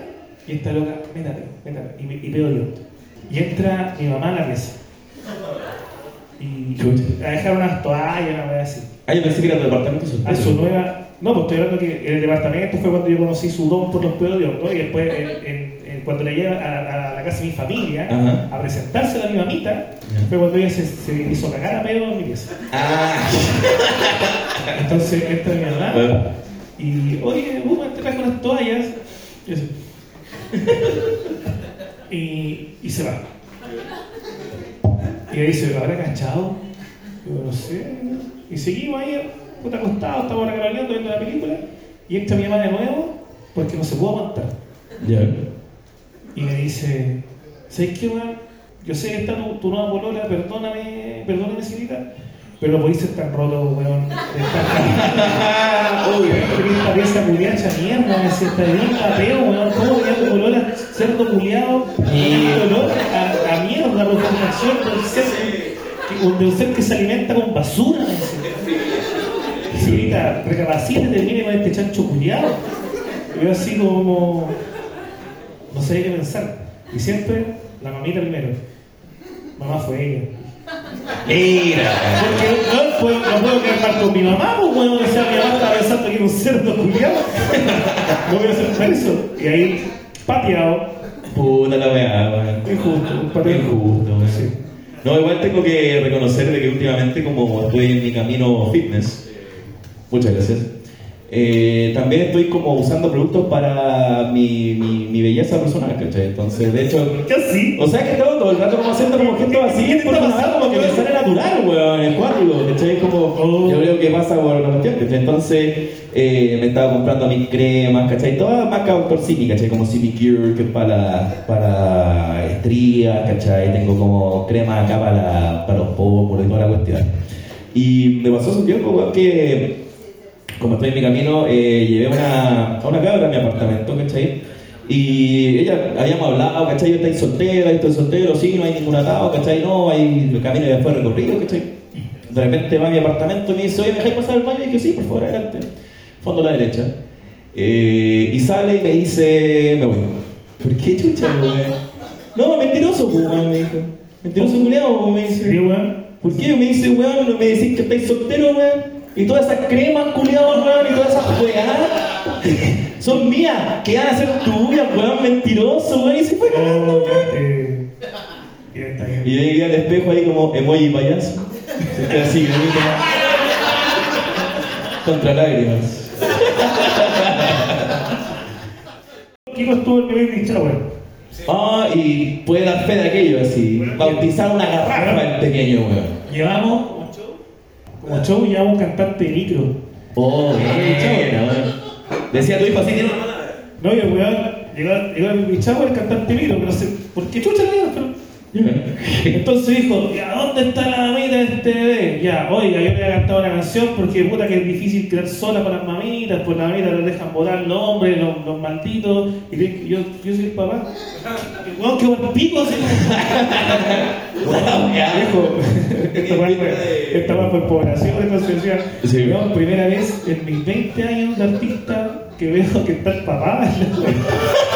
y esta loca, métate, métate, y, y de honto. Y entra mi mamá a la pieza. Y a dejar unas toallas, una weá así. Ah, yo pensé que era tu departamento A su nueva. No, pues estoy hablando que en el departamento fue cuando yo conocí su don por los pedos de hondo y después en- en- en- cuando le lleva a, a la casa de mi familia Ajá. a presentársela a mi mamita, fue cuando ella se, se hizo cagar a pedo en mi pieza. Ah, Entonces entra mi mamá bueno. y, oye, uh, te trajo unas toallas. Y, [LAUGHS] y, y se va. Y ella dice, ¿lo habrá cachado? Yo no sé. Y seguimos ahí, puta acostado, estamos regalando viendo la película. Y entra mi mamá de nuevo porque no se pudo aguantar. Ya. Y me dice, ¿sabes qué, weón? Yo sé que está tu, tu nueva polola, perdóname, perdóname, señorita, Pero no podéis ser tan roto, weón. Esta pieza culiada hecha mierda, me decía, está bien pateo, weón. ¿Cómo le da olor a cerdo culiado? Y olor a, a mierda, por formación del ser, que- ser que se alimenta con basura. Y ahorita, recapacite, termine con este chancho culiado. Y yo así como, no sé qué pensar. Y siempre, la mamita primero. Mamá fue ella. Mira. Porque no puedo, no puedo quedar mal con mi mamá, pues bueno, o sea, mi mamá estaba pensando que era un cerdo culiado. [LAUGHS] No voy a hacer eso. Y ahí, pateado, Puta la weá, injusto, un pateo Injusto. Sí. No, igual tengo que reconocer de que últimamente, como estoy en mi camino fitness, muchas gracias. Eh, también estoy como usando productos para mi, mi, mi belleza personal, ¿cachai? Entonces, de hecho, [LAUGHS] ¿Qué así? O sea que tengo todo el rato como haciendo como gestos así, porque me da como que me sale natural, weón, el cuadro, ¿cachai? Como, yo creo que pasa por la cuestión, ¿cachai? Entonces, eh, me estaba comprando mis cremas, ¿cachai? Todas marcas Doctor Simi, ¿cachai? Como Simi Cure, que es para, para estrías, ¿cachai? Tengo como crema acá para, para los pómulos y toda la cuestión. Y me pasó un tiempo, weón, que como estoy en mi camino, eh, llevé una, a una cabra a mi apartamento, ¿cachai? Y ella, habíamos hablado, ¿cachai? Yo estoy soltera, yo estoy soltero, sí, no hay ningún atado, ¿cachai? No, hay el camino ya fue recorrido, ¿cachai? De repente va a mi apartamento y me dice, oye, ¿me dejáis pasar al baño? Y dije, sí, por favor, adelante. Fondo a la derecha. Eh, y sale y me dice, me voy. ¿Por qué chucha, weón? No, mentiroso, pues, weón, me dijo. Mentiroso culiao, me dice. ¿Por qué me dice, weón, no me decís que estáis soltero, weón? Y todas esas cremas, culiados, weón, y todas esas weas son mías, que van a ser tuyas, weón, mentiroso, weón, y se fue cagando, Oh, weón. Y yo llegué al espejo ahí como emoji payaso. Se así, bonito. Contra lágrimas. Kiko estuvo en mi baby shower. Ah, y puede dar fe de aquello, así. Bautizar una garrafa el pequeño, weón. Llevamos, como show, llevamos un cantante de micro. Oh, bien, weón. Decía tu hijo así, tiene una mano. No, y el weón llegó, llegó a mi shower el cantante de micro, pero no sé por qué chucha dio, pero. Entonces dijo, ¿ya dónde está la mamita de este bebé? Ya, oiga, yo le había cantado una canción porque puta que es difícil quedar sola con las mamitas, pues las mamitas les dejan votar los hombres, los, los malditos, y le- yo, yo soy el papá. Weón, qué buen pico, así. [LAUGHS] Viejo, esta weá fue- esta weá fue población, entonces decía, Sí. weón, primera vez en mis 20 años de artista que veo que está el papá. [LAUGHS]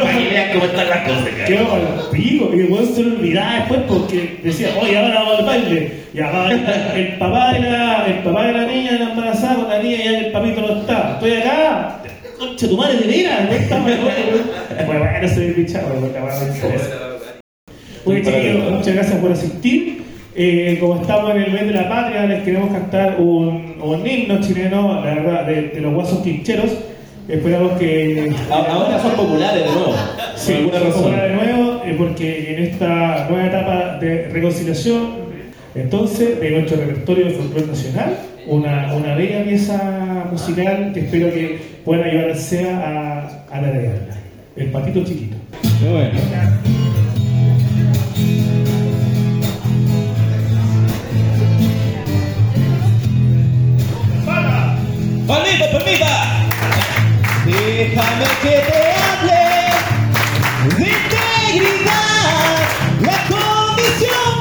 Para que vean cómo están las cosas, Quedó al pico y el se lo olvidaba después porque decía, oye, ahora vamos al baile. Y ahora el papá de la, el papá de la niña de la embarazada con la niña y ya el papito no está. Estoy acá. Concha, tu madre de veras, no está mal. [LAUGHS] Bueno, bueno, soy el bichado, porque la weá me interesa. Oye, chiquillos, muchas gracias por asistir. Eh, como estamos en el mes de la patria, les queremos cantar un, un himno chileno, la verdad, de, de los guasos quincheros. Esperamos que A- Ahora son populares de nuevo. Sí, por alguna a razón. hablar de nuevo, eh, porque en esta nueva etapa de reconciliación, entonces, de nuestro repertorio de folclore nacional, una, una bella pieza musical que espero que pueda ayudar al SEA a, a la de El patito chiquito. Qué bueno. ¡Palmita, palmita! Déjame que te hable de integridad, la condición.